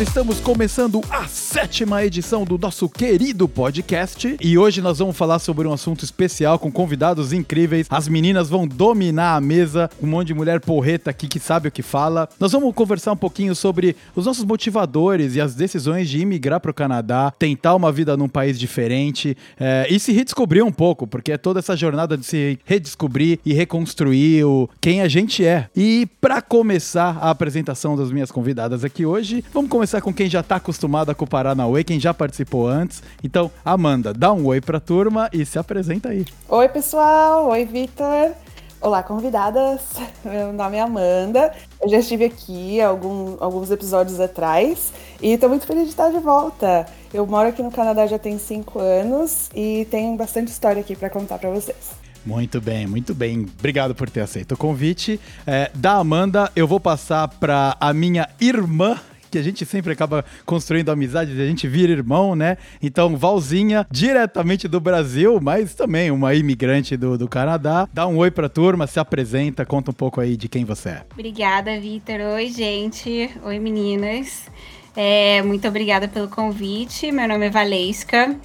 galera, estamos começando a sétima edição do nosso querido podcast e hoje nós vamos falar sobre um assunto especial com convidados incríveis. As meninas vão dominar a mesa, um monte de mulher porreta aqui que sabe o que fala. Nós vamos conversar um pouquinho sobre os nossos motivadores e as decisões de imigrar para o Canadá, tentar uma vida num país diferente é, e se redescobrir um pouco, porque é toda essa jornada de se redescobrir e reconstruir o, quem a gente é. E para começar a apresentação das minhas convidadas aqui hoje, vamos começar com quem já está acostumado a com o Paranauê, quem já participou antes. Então, Amanda, dá um oi para a turma e se apresenta aí. Oi, pessoal. Oi, Vitor. Olá, convidadas. Meu nome é Amanda. Eu já estive aqui algum, alguns episódios atrás e estou muito feliz de estar de volta. Eu moro aqui no Canadá já tem cinco anos e tenho bastante história aqui para contar para vocês. Muito bem, muito bem. Obrigado por ter aceito o convite. É, da Amanda, eu vou passar para a minha irmã que a gente sempre acaba construindo amizade, a gente vira irmão, né? Então, Valzinha, diretamente do Brasil, mas também uma imigrante do, do Canadá. Dá um oi pra turma, se apresenta, conta um pouco aí de quem você é. Obrigada, Vitor. Oi, gente. Oi, meninas. É, muito obrigada pelo convite. Meu nome é Valesca.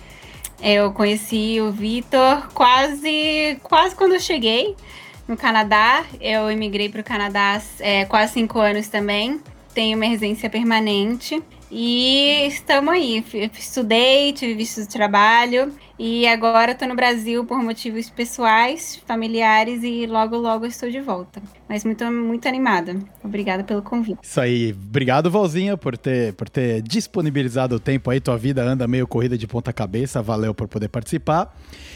Eu conheci o Vitor quase, quase quando eu cheguei no Canadá. Eu emigrei para o Canadá é, quase cinco anos também tenho uma residência permanente. E estamos aí. Estudei, tive visto de trabalho e agora estou no Brasil por motivos pessoais, familiares e logo, logo estou de volta. Mas muito, muito animada. Obrigada pelo convite. Isso aí. Obrigado, Valzinha, por ter, por ter disponibilizado o tempo aí. Tua vida anda meio corrida de ponta cabeça. Valeu por poder participar.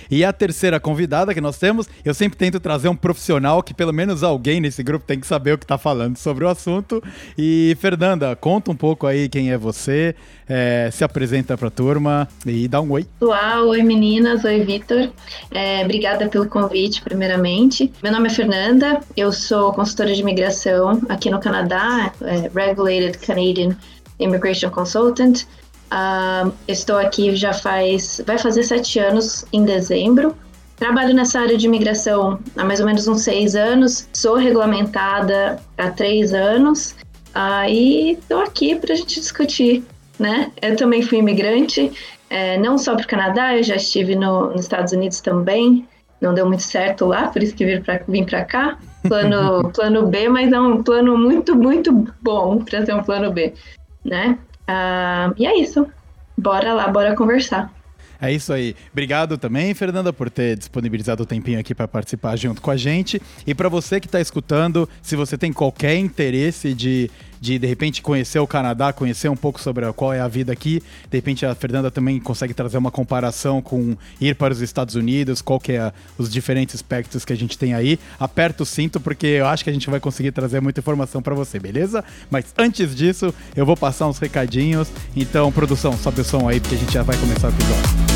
E a terceira convidada que nós temos, eu sempre tento trazer um profissional que pelo menos alguém nesse grupo tem que saber o que está falando sobre o assunto. E Fernanda, conta um pouco aí quem é você, é, se apresenta para a turma e dá um oi. Olá, oi meninas, oi Vitor. É, obrigada pelo convite, primeiramente. Meu nome é Fernanda, eu sou consultora de imigração aqui no Canadá, é, Regulated Canadian Immigration Consultant. Uh, estou aqui já faz, vai fazer sete anos em dezembro. Trabalho nessa área de imigração há mais ou menos uns seis anos. Sou regulamentada há três anos. Uh, e estou aqui para a gente discutir, né? Eu também fui imigrante, é, não só para o Canadá, eu já estive no, nos Estados Unidos também. Não deu muito certo lá, por isso que vim para vim cá. Plano, plano B, mas é um plano muito, muito bom para ter um plano B, né? Uh, e é isso. Bora lá, bora conversar. É isso aí. Obrigado também, Fernanda, por ter disponibilizado o tempinho aqui para participar junto com a gente. E para você que está escutando, se você tem qualquer interesse de de de repente conhecer o Canadá, conhecer um pouco sobre qual é a vida aqui. De repente a Fernanda também consegue trazer uma comparação com ir para os Estados Unidos, qual que é os diferentes aspectos que a gente tem aí. Aperta o cinto porque eu acho que a gente vai conseguir trazer muita informação para você, beleza? Mas antes disso, eu vou passar uns recadinhos. Então, produção, sobe o som aí porque a gente já vai começar o episódio.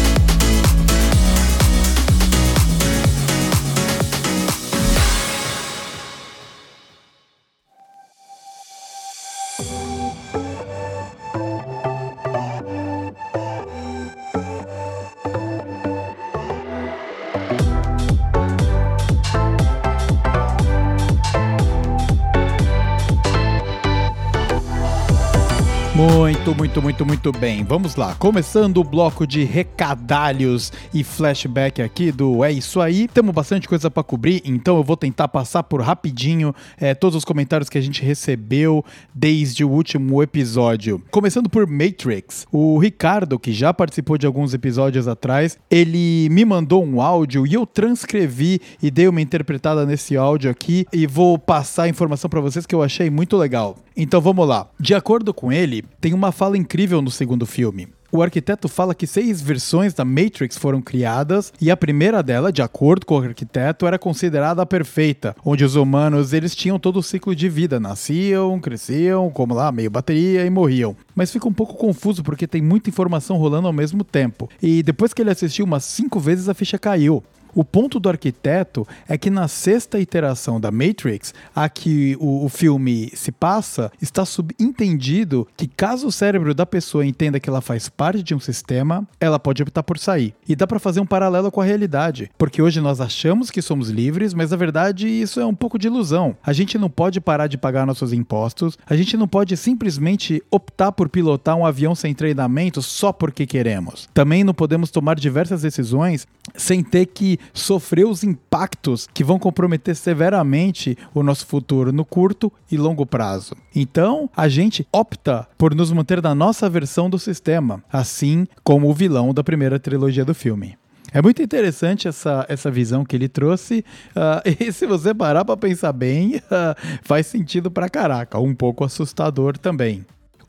Muito, muito, muito, bem. Vamos lá. Começando o bloco de recadalhos e flashback aqui do É Isso Aí. Temos bastante coisa para cobrir, então eu vou tentar passar por rapidinho é, todos os comentários que a gente recebeu desde o último episódio. Começando por Matrix. O Ricardo, que já participou de alguns episódios atrás, ele me mandou um áudio e eu transcrevi e dei uma interpretada nesse áudio aqui e vou passar a informação para vocês que eu achei muito legal. Então vamos lá. De acordo com ele, tem uma fala incrível no segundo filme. O arquiteto fala que seis versões da Matrix foram criadas e a primeira dela, de acordo com o arquiteto, era considerada a perfeita, onde os humanos eles tinham todo o ciclo de vida, nasciam, cresciam, como lá, meio bateria e morriam. Mas fica um pouco confuso porque tem muita informação rolando ao mesmo tempo. E depois que ele assistiu umas cinco vezes a ficha caiu. O ponto do arquiteto é que na sexta iteração da Matrix, a que o, o filme se passa, está subentendido que caso o cérebro da pessoa entenda que ela faz parte de um sistema, ela pode optar por sair. E dá para fazer um paralelo com a realidade, porque hoje nós achamos que somos livres, mas na verdade isso é um pouco de ilusão. A gente não pode parar de pagar nossos impostos, a gente não pode simplesmente optar por pilotar um avião sem treinamento só porque queremos. Também não podemos tomar diversas decisões sem ter que sofrer os impactos que vão comprometer severamente o nosso futuro no curto e longo prazo. Então, a gente opta por nos manter na nossa versão do sistema, assim como o vilão da primeira trilogia do filme. É muito interessante essa, essa visão que ele trouxe. Uh, e se você parar para pensar bem, uh, faz sentido pra caraca. Um pouco assustador também.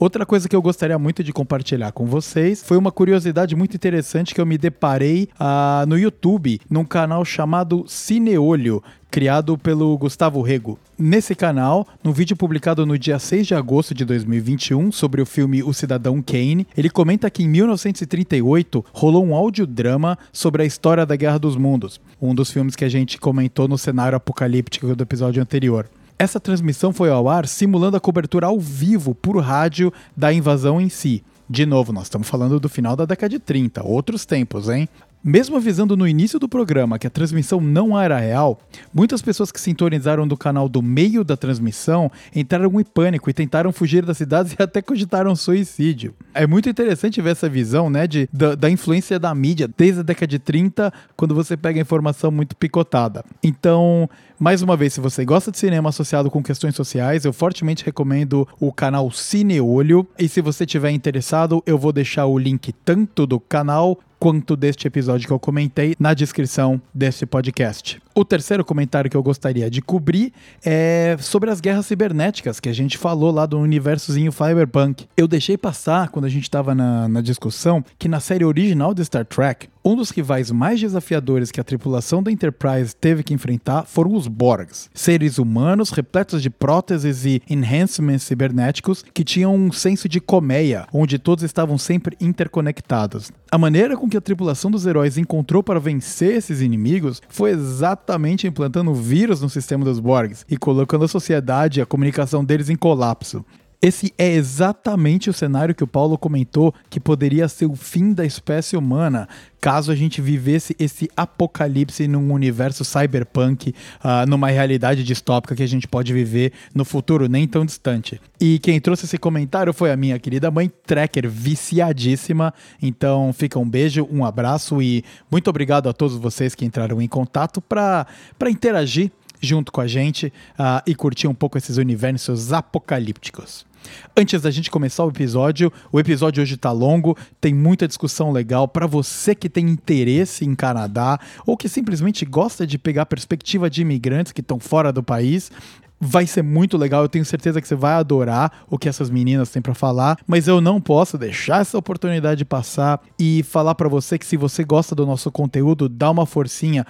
Outra coisa que eu gostaria muito de compartilhar com vocês foi uma curiosidade muito interessante que eu me deparei uh, no YouTube, num canal chamado Cineolho, criado pelo Gustavo Rego. Nesse canal, num vídeo publicado no dia 6 de agosto de 2021 sobre o filme O Cidadão Kane, ele comenta que em 1938 rolou um audiodrama sobre a história da Guerra dos Mundos, um dos filmes que a gente comentou no cenário apocalíptico do episódio anterior. Essa transmissão foi ao ar simulando a cobertura ao vivo por rádio da invasão em si. De novo, nós estamos falando do final da década de 30, outros tempos, hein? Mesmo avisando no início do programa que a transmissão não era real, muitas pessoas que sintonizaram do canal do meio da transmissão entraram em pânico e tentaram fugir das cidades e até cogitaram suicídio. É muito interessante ver essa visão, né, de, da, da influência da mídia desde a década de 30, quando você pega informação muito picotada. Então, mais uma vez, se você gosta de cinema associado com questões sociais, eu fortemente recomendo o canal Cineolho. E se você tiver interessado, eu vou deixar o link tanto do canal quanto deste episódio que eu comentei na descrição deste podcast. O terceiro comentário que eu gostaria de cobrir é sobre as guerras cibernéticas que a gente falou lá do universozinho Cyberpunk. Eu deixei passar quando a gente estava na, na discussão que na série original de Star Trek, um dos rivais mais desafiadores que a tripulação da Enterprise teve que enfrentar foram os Borgs, seres humanos repletos de próteses e enhancements cibernéticos que tinham um senso de colmeia, onde todos estavam sempre interconectados. A maneira com que a tripulação dos heróis encontrou para vencer esses inimigos foi exatamente implantando vírus no sistema dos Borgs e colocando a sociedade e a comunicação deles em colapso. Esse é exatamente o cenário que o Paulo comentou que poderia ser o fim da espécie humana caso a gente vivesse esse apocalipse num universo cyberpunk, uh, numa realidade distópica que a gente pode viver no futuro nem tão distante. E quem trouxe esse comentário foi a minha querida mãe Trekker, viciadíssima. Então fica um beijo, um abraço e muito obrigado a todos vocês que entraram em contato para interagir junto com a gente uh, e curtir um pouco esses universos apocalípticos. Antes da gente começar o episódio, o episódio hoje tá longo, tem muita discussão legal para você que tem interesse em Canadá ou que simplesmente gosta de pegar a perspectiva de imigrantes que estão fora do país. Vai ser muito legal, eu tenho certeza que você vai adorar o que essas meninas têm para falar, mas eu não posso deixar essa oportunidade passar e falar para você que se você gosta do nosso conteúdo, dá uma forcinha,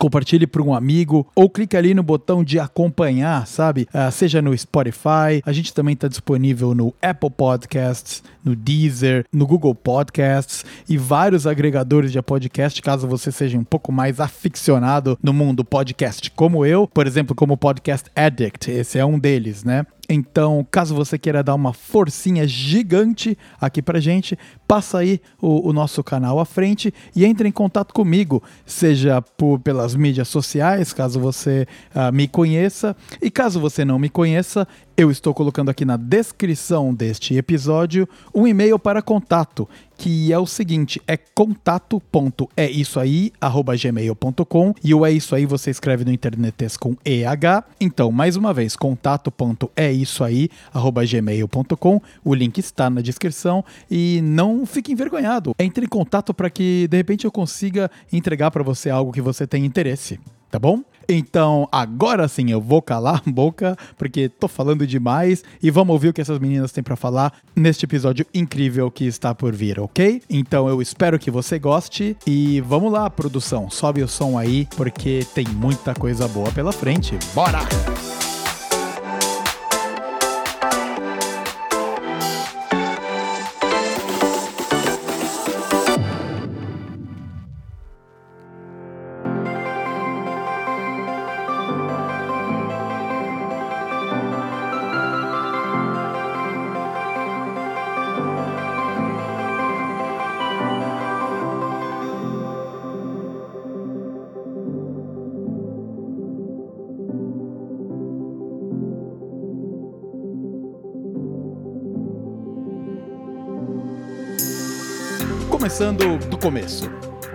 compartilhe para um amigo ou clique ali no botão de acompanhar, sabe? Uh, seja no Spotify, a gente também está disponível no Apple Podcasts, no Deezer, no Google Podcasts e vários agregadores de podcast, caso você seja um pouco mais aficionado no mundo podcast, como eu, por exemplo, como Podcast Addict, esse é um deles, né? Então, caso você queira dar uma forcinha gigante aqui pra gente, passa aí o, o nosso canal à frente e entre em contato comigo, seja por, pelas mídias sociais, caso você uh, me conheça, e caso você não me conheça, eu estou colocando aqui na descrição deste episódio um e-mail para contato, que é o seguinte: é contato.eisoaí@gmail.com e o é isso aí você escreve no internetes com EH. Então, mais uma vez, contato.eisoaí@gmail.com. O link está na descrição e não fique envergonhado. Entre em contato para que de repente eu consiga entregar para você algo que você tem interesse, tá bom? Então, agora sim eu vou calar a boca, porque tô falando demais e vamos ouvir o que essas meninas têm para falar neste episódio incrível que está por vir, ok? Então eu espero que você goste e vamos lá, produção, sobe o som aí, porque tem muita coisa boa pela frente. Bora! Começando do começo.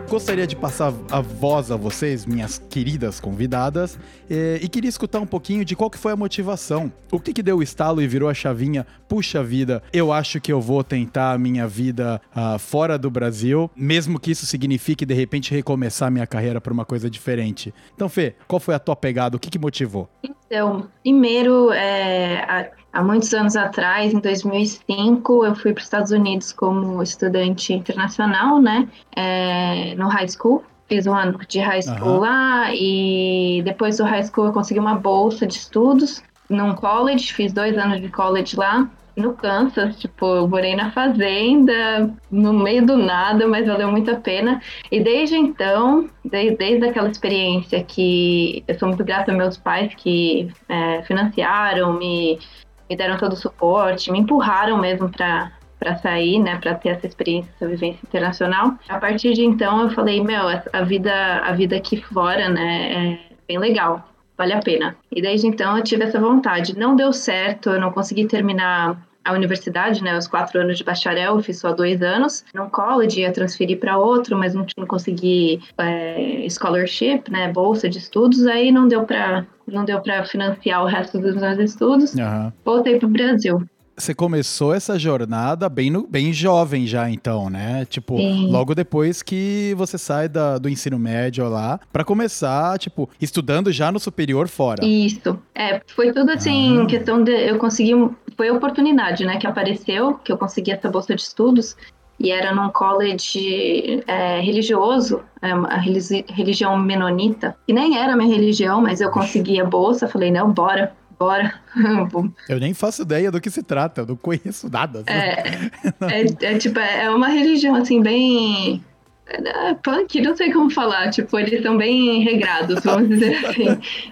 Gostaria de passar a voz a vocês, minhas queridas convidadas, e, e queria escutar um pouquinho de qual que foi a motivação. O que, que deu o estalo e virou a chavinha? Puxa vida, eu acho que eu vou tentar a minha vida uh, fora do Brasil, mesmo que isso signifique de repente recomeçar minha carreira por uma coisa diferente. Então, Fê, qual foi a tua pegada? O que, que motivou? Então, primeiro, é, há muitos anos atrás, em 2005, eu fui para os Estados Unidos como estudante internacional, né, é, no high school. Fiz um ano de high school uhum. lá e depois do high school eu consegui uma bolsa de estudos num college, fiz dois anos de college lá no Kansas, tipo, eu morei na fazenda, no meio do nada, mas valeu muito a pena. E desde então, desde, desde aquela experiência que eu sou muito grata aos meus pais que é, financiaram, me, me deram todo o suporte, me empurraram mesmo para para sair, né, para ter essa experiência, essa vivência internacional. A partir de então eu falei, meu, a vida, a vida aqui fora, né, é bem legal vale a pena. E desde então eu tive essa vontade. Não deu certo, eu não consegui terminar a universidade, né, os quatro anos de bacharel, eu fiz só dois anos. No college ia transferir para outro, mas não, não consegui é, scholarship, né, bolsa de estudos, aí não deu para não deu para financiar o resto dos meus estudos. Uhum. Voltei para o Brasil você começou essa jornada bem, no, bem jovem já, então, né? Tipo, Sim. logo depois que você sai da, do ensino médio lá, para começar, tipo, estudando já no superior fora. Isso. É, foi tudo assim, ah. questão de. Eu consegui. Foi oportunidade, né, que apareceu, que eu consegui essa bolsa de estudos. E era num college é, religioso, é, a religião menonita, que nem era minha religião, mas eu consegui a bolsa. Falei, não, bora, bora. eu nem faço ideia do que se trata, eu não conheço nada. É, é, é, tipo, é uma religião assim, bem. É, punk, não sei como falar, tipo, eles são bem regrados, vamos dizer assim.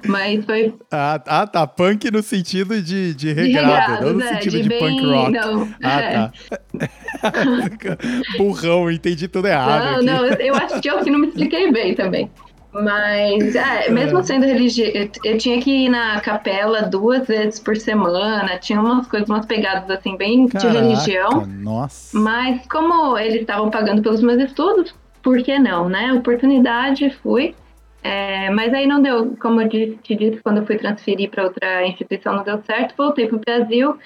Mas foi. Ah, ah, tá. Punk no sentido de, de regrado, de não no é, sentido de, de bem... punk rock. Não, ah, é. tá. Burrão, entendi tudo errado. Não, aqui. não, eu acho que eu que não me expliquei bem também. Mas, é, mesmo sendo religioso, eu tinha que ir na capela duas vezes por semana, tinha umas coisas, umas pegadas assim, bem Caraca, de religião. Nossa. Mas como eles estavam pagando pelos meus estudos, por que não, né? Oportunidade, fui. É, mas aí não deu, como eu te disse, quando eu fui transferir para outra instituição não deu certo, voltei para o Brasil,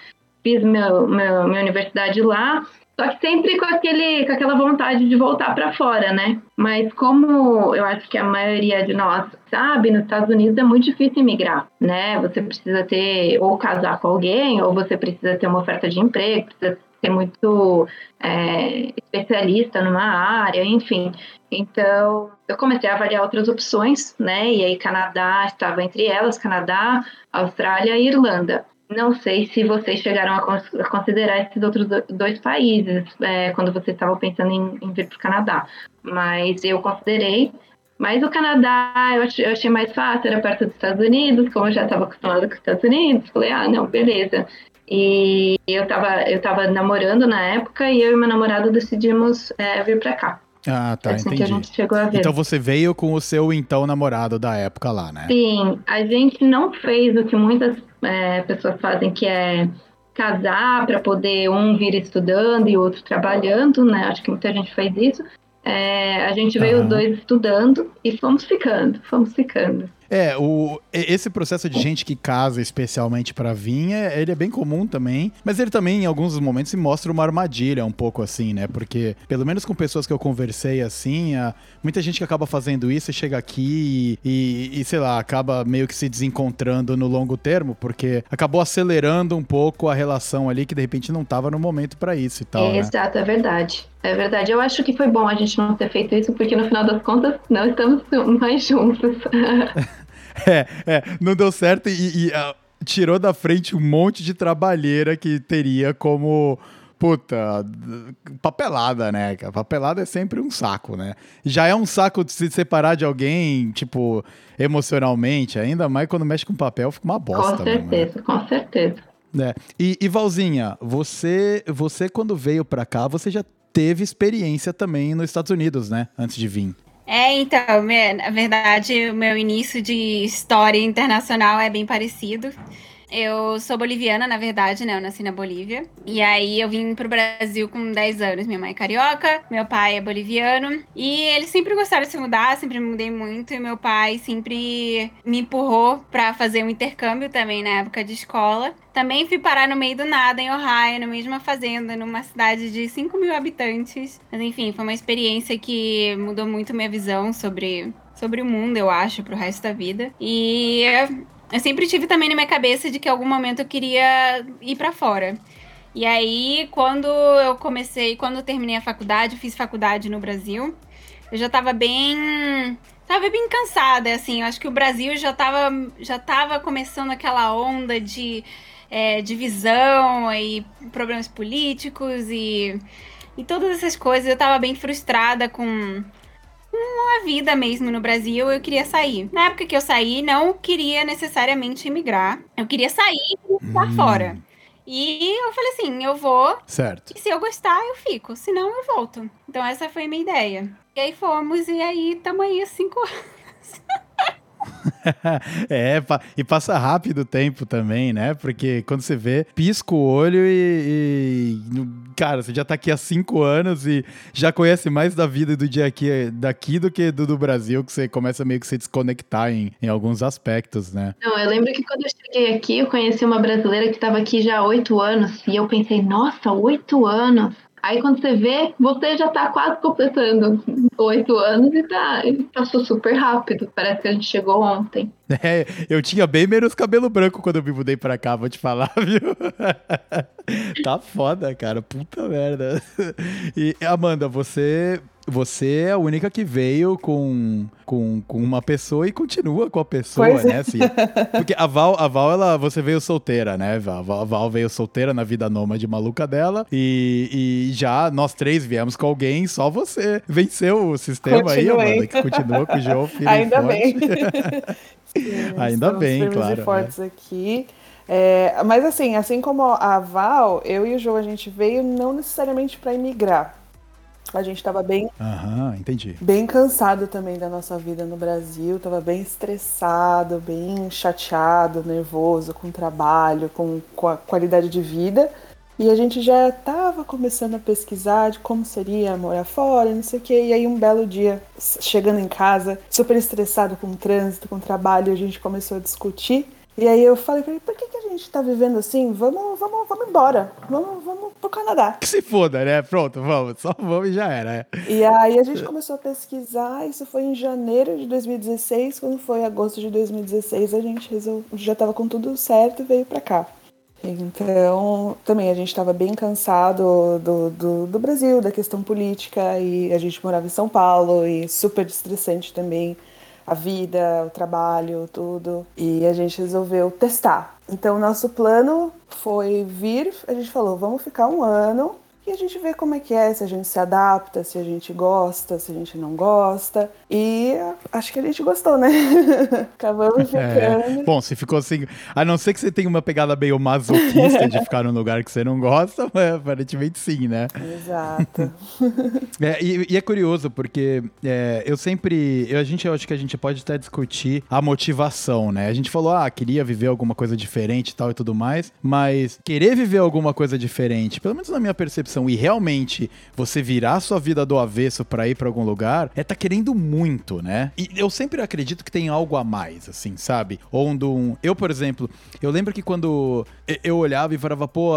fiz meu, minha universidade lá, só que sempre com, aquele, com aquela vontade de voltar para fora, né? Mas como eu acho que a maioria de nós sabe, nos Estados Unidos é muito difícil imigrar, né? Você precisa ter ou casar com alguém, ou você precisa ter uma oferta de emprego, precisa ser muito é, especialista numa área, enfim. Então, eu comecei a avaliar outras opções, né? E aí, Canadá estava entre elas, Canadá, Austrália e Irlanda. Não sei se vocês chegaram a considerar esses outros dois países é, quando vocês estavam pensando em, em vir para o Canadá, mas eu considerei. Mas o Canadá eu achei, eu achei, mais fácil, era perto dos Estados Unidos, como eu já estava acostumada com os Estados Unidos, falei, ah, não, beleza. E eu estava eu tava namorando na época e eu e meu namorado decidimos é, vir para cá. Ah, tá, assim entendi. Então você veio com o seu então namorado da época lá, né? Sim, a gente não fez o que muitas é, pessoas fazem, que é casar para poder um vir estudando e o outro trabalhando, né? Acho que muita gente faz isso. É, a gente veio os dois estudando e fomos ficando, fomos ficando. É, o, esse processo de gente que casa especialmente para é, ele é bem comum também, mas ele também em alguns momentos se mostra uma armadilha um pouco assim, né? Porque pelo menos com pessoas que eu conversei assim, muita gente que acaba fazendo isso e chega aqui e, e, e, sei lá, acaba meio que se desencontrando no longo termo, porque acabou acelerando um pouco a relação ali que de repente não tava no momento para isso e tal. É? Exato, é verdade. É verdade. Eu acho que foi bom a gente não ter feito isso, porque no final das contas não estamos mais juntos. é, é, não deu certo e, e uh, tirou da frente um monte de trabalheira que teria como puta, papelada, né? Papelada é sempre um saco, né? Já é um saco de se separar de alguém, tipo, emocionalmente, ainda mais quando mexe com papel, fica uma bosta. Com certeza, mesmo, né? com certeza. É. E, e Valzinha, você, você quando veio pra cá, você já teve experiência também nos Estados Unidos, né? Antes de vir. É, então, na verdade, o meu início de história internacional é bem parecido. Eu sou boliviana, na verdade, né? Eu nasci na Bolívia. E aí eu vim pro Brasil com 10 anos. Minha mãe é carioca, meu pai é boliviano. E eles sempre gostaram de se mudar, sempre me mudei muito. E meu pai sempre me empurrou para fazer um intercâmbio também na época de escola. Também fui parar no meio do nada, em Ohio, de uma fazenda, numa cidade de 5 mil habitantes. Mas enfim, foi uma experiência que mudou muito minha visão sobre, sobre o mundo, eu acho, pro resto da vida. E eu sempre tive também na minha cabeça de que em algum momento eu queria ir para fora. E aí, quando eu comecei, quando eu terminei a faculdade, eu fiz faculdade no Brasil, eu já tava bem. Tava bem cansada, assim. Eu acho que o Brasil já tava, já tava começando aquela onda de é, divisão e problemas políticos e, e todas essas coisas. Eu tava bem frustrada com uma vida mesmo no Brasil, eu queria sair. Na época que eu saí, não queria necessariamente emigrar. Eu queria sair e ficar hum. fora. E eu falei assim, eu vou. Certo. E se eu gostar, eu fico. Se não, eu volto. Então essa foi a minha ideia. E aí fomos, e aí estamos aí há cinco anos. é, e passa rápido o tempo também, né? Porque quando você vê, pisca o olho e, e, Cara, você já tá aqui há cinco anos e já conhece mais da vida do dia aqui, daqui do que do, do Brasil, que você começa meio que se desconectar em, em alguns aspectos, né? Não, eu lembro que quando eu cheguei aqui, eu conheci uma brasileira que estava aqui já há oito anos e eu pensei, nossa, oito anos? Aí quando você vê, você já tá quase completando oito anos e tá, passou super rápido. Parece que a gente chegou ontem. É, eu tinha bem menos cabelo branco quando eu me mudei pra cá, vou te falar, viu? tá foda, cara. Puta merda. E Amanda, você você é a única que veio com, com, com uma pessoa e continua com a pessoa, pois né? Assim, porque a Val, a Val, ela, você veio solteira, né? A Val, a Val veio solteira na vida nômade maluca dela. E, e já nós três viemos com alguém, só você venceu o sistema Continuei. aí, Amanda, que continua com o João Filho Ainda forte. bem. Sim, Ainda bem, claro. fortes né? aqui. É, mas assim, assim como a Val, eu e o João a gente veio não necessariamente para imigrar. A gente estava bem. Aham, entendi. Bem cansado também da nossa vida no Brasil, tava bem estressado, bem chateado, nervoso com o trabalho, com, com a qualidade de vida. E a gente já estava começando a pesquisar de como seria morar fora, não sei o quê. E aí, um belo dia, chegando em casa, super estressado com o trânsito, com o trabalho, a gente começou a discutir. E aí eu falei pra ele, por que, que a gente tá vivendo assim? Vamos, vamos, vamos embora. Vamos, vamos pro Canadá. Que se foda, né? Pronto, vamos. Só vamos e já era. É. E aí a gente começou a pesquisar. Isso foi em janeiro de 2016. Quando foi agosto de 2016, a gente resolveu, já tava com tudo certo e veio pra cá. Então, também a gente estava bem cansado do, do, do Brasil, da questão política, e a gente morava em São Paulo, e super estressante também a vida, o trabalho, tudo. E a gente resolveu testar. Então, nosso plano foi vir, a gente falou, vamos ficar um ano e a gente vê como é que é, se a gente se adapta, se a gente gosta, se a gente não gosta. E acho que a gente gostou, né? Acabamos é. ficando. É. Bom, se ficou assim, a não ser que você tenha uma pegada meio masoquista de ficar num lugar que você não gosta, mas aparentemente sim, né? Exato. É, e, e, é curioso, porque é, eu sempre. Eu, a gente, eu acho que a gente pode até discutir a motivação, né? A gente falou, ah, queria viver alguma coisa diferente e tal e tudo mais, mas querer viver alguma coisa diferente, pelo menos na minha percepção, e realmente você virar sua vida do avesso para ir para algum lugar, é tá querendo muito, né? E eu sempre acredito que tem algo a mais, assim, sabe? Ou um. Eu, por exemplo, eu lembro que quando eu olhava e falava, pô,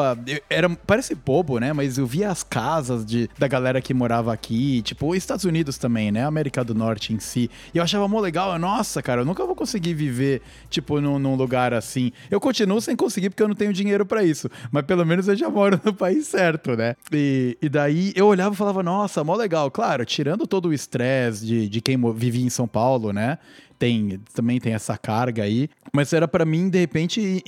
era, parece bobo, né? Mas eu via as casas de, da galera que morava aqui, tipo, os Estados Unidos também, né? América do Norte em si. E eu achava mó legal, nossa, cara, eu nunca vou conseguir viver, tipo, num, num lugar assim. Eu continuo sem conseguir porque eu não tenho dinheiro para isso. Mas pelo menos eu já moro no país certo, né? E, e daí eu olhava e falava, nossa, mó legal. Claro, tirando todo o estresse de, de quem vivia em São Paulo, né? Tem, também tem essa carga aí. Mas era para mim, de repente,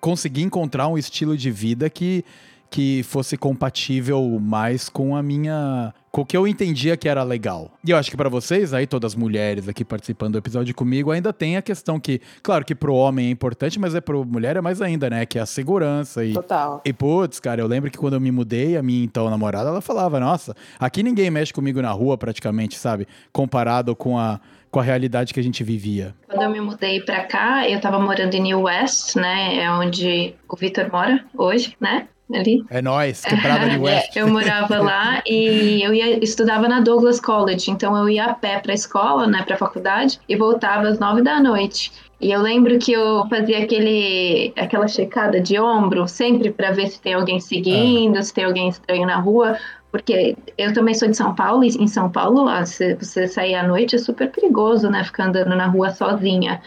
conseguir encontrar um estilo de vida que que fosse compatível mais com a minha. Com o que eu entendia que era legal. E eu acho que para vocês, aí, todas as mulheres aqui participando do episódio comigo, ainda tem a questão que, claro que pro homem é importante, mas é pro mulher é mais ainda, né? Que é a segurança. E, Total. E putz, cara, eu lembro que quando eu me mudei, a minha então namorada, ela falava, nossa, aqui ninguém mexe comigo na rua praticamente, sabe? Comparado com a com a realidade que a gente vivia? Quando eu me mudei para cá, eu tava morando em New West, né? É onde o Vitor mora hoje, né? Ali. É nóis, quebrada New West. eu morava lá e eu ia, estudava na Douglas College, então eu ia a pé pra escola, né, pra faculdade, e voltava às nove da noite. E eu lembro que eu fazia aquele, aquela checada de ombro, sempre para ver se tem alguém seguindo, ah. se tem alguém estranho na rua, porque eu também sou de São Paulo, e em São Paulo, se você sair à noite é super perigoso, né? Ficar andando na rua sozinha.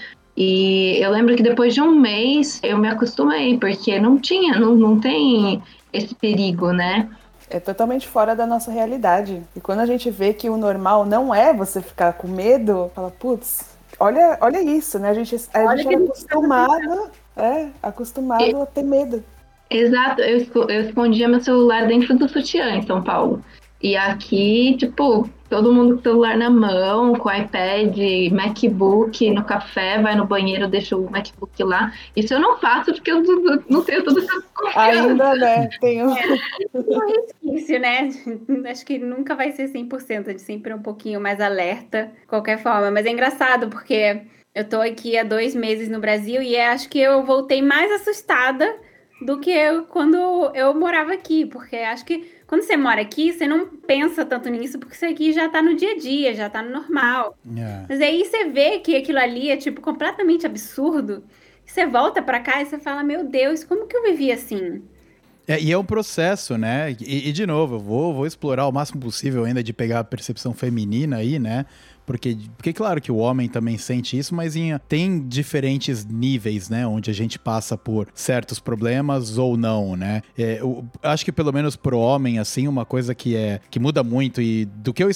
E eu lembro que depois de um mês eu me acostumei, porque não tinha, não, não tem esse perigo, né? É totalmente fora da nossa realidade. E quando a gente vê que o normal não é você ficar com medo, fala, putz, olha, olha isso, né? A gente, a gente é acostumado, é, acostumado a ter medo. Exato, eu, eu escondia meu celular dentro do sutiã em São Paulo. E aqui, tipo, todo mundo com o celular na mão, com iPad, MacBook, no café, vai no banheiro, deixa o MacBook lá. Isso eu não faço porque eu não tenho toda essa confiança. Ainda, né? Tenho. É, um resquício, né? Acho que nunca vai ser 100%, a gente sempre é um pouquinho mais alerta, de qualquer forma. Mas é engraçado porque eu tô aqui há dois meses no Brasil e acho que eu voltei mais assustada do que eu, quando eu morava aqui, porque acho que quando você mora aqui, você não pensa tanto nisso, porque isso aqui já tá no dia a dia, já tá no normal. Yeah. É. Mas aí você vê que aquilo ali é, tipo, completamente absurdo. Você volta para cá e você fala, meu Deus, como que eu vivi assim? É, e é um processo, né? E, e, de novo, eu vou, vou explorar o máximo possível ainda de pegar a percepção feminina aí, né? Porque, porque claro que o homem também sente isso, mas em, tem diferentes níveis, né? Onde a gente passa por certos problemas ou não, né? É, eu, acho que pelo menos pro homem, assim, uma coisa que é que muda muito e do que eu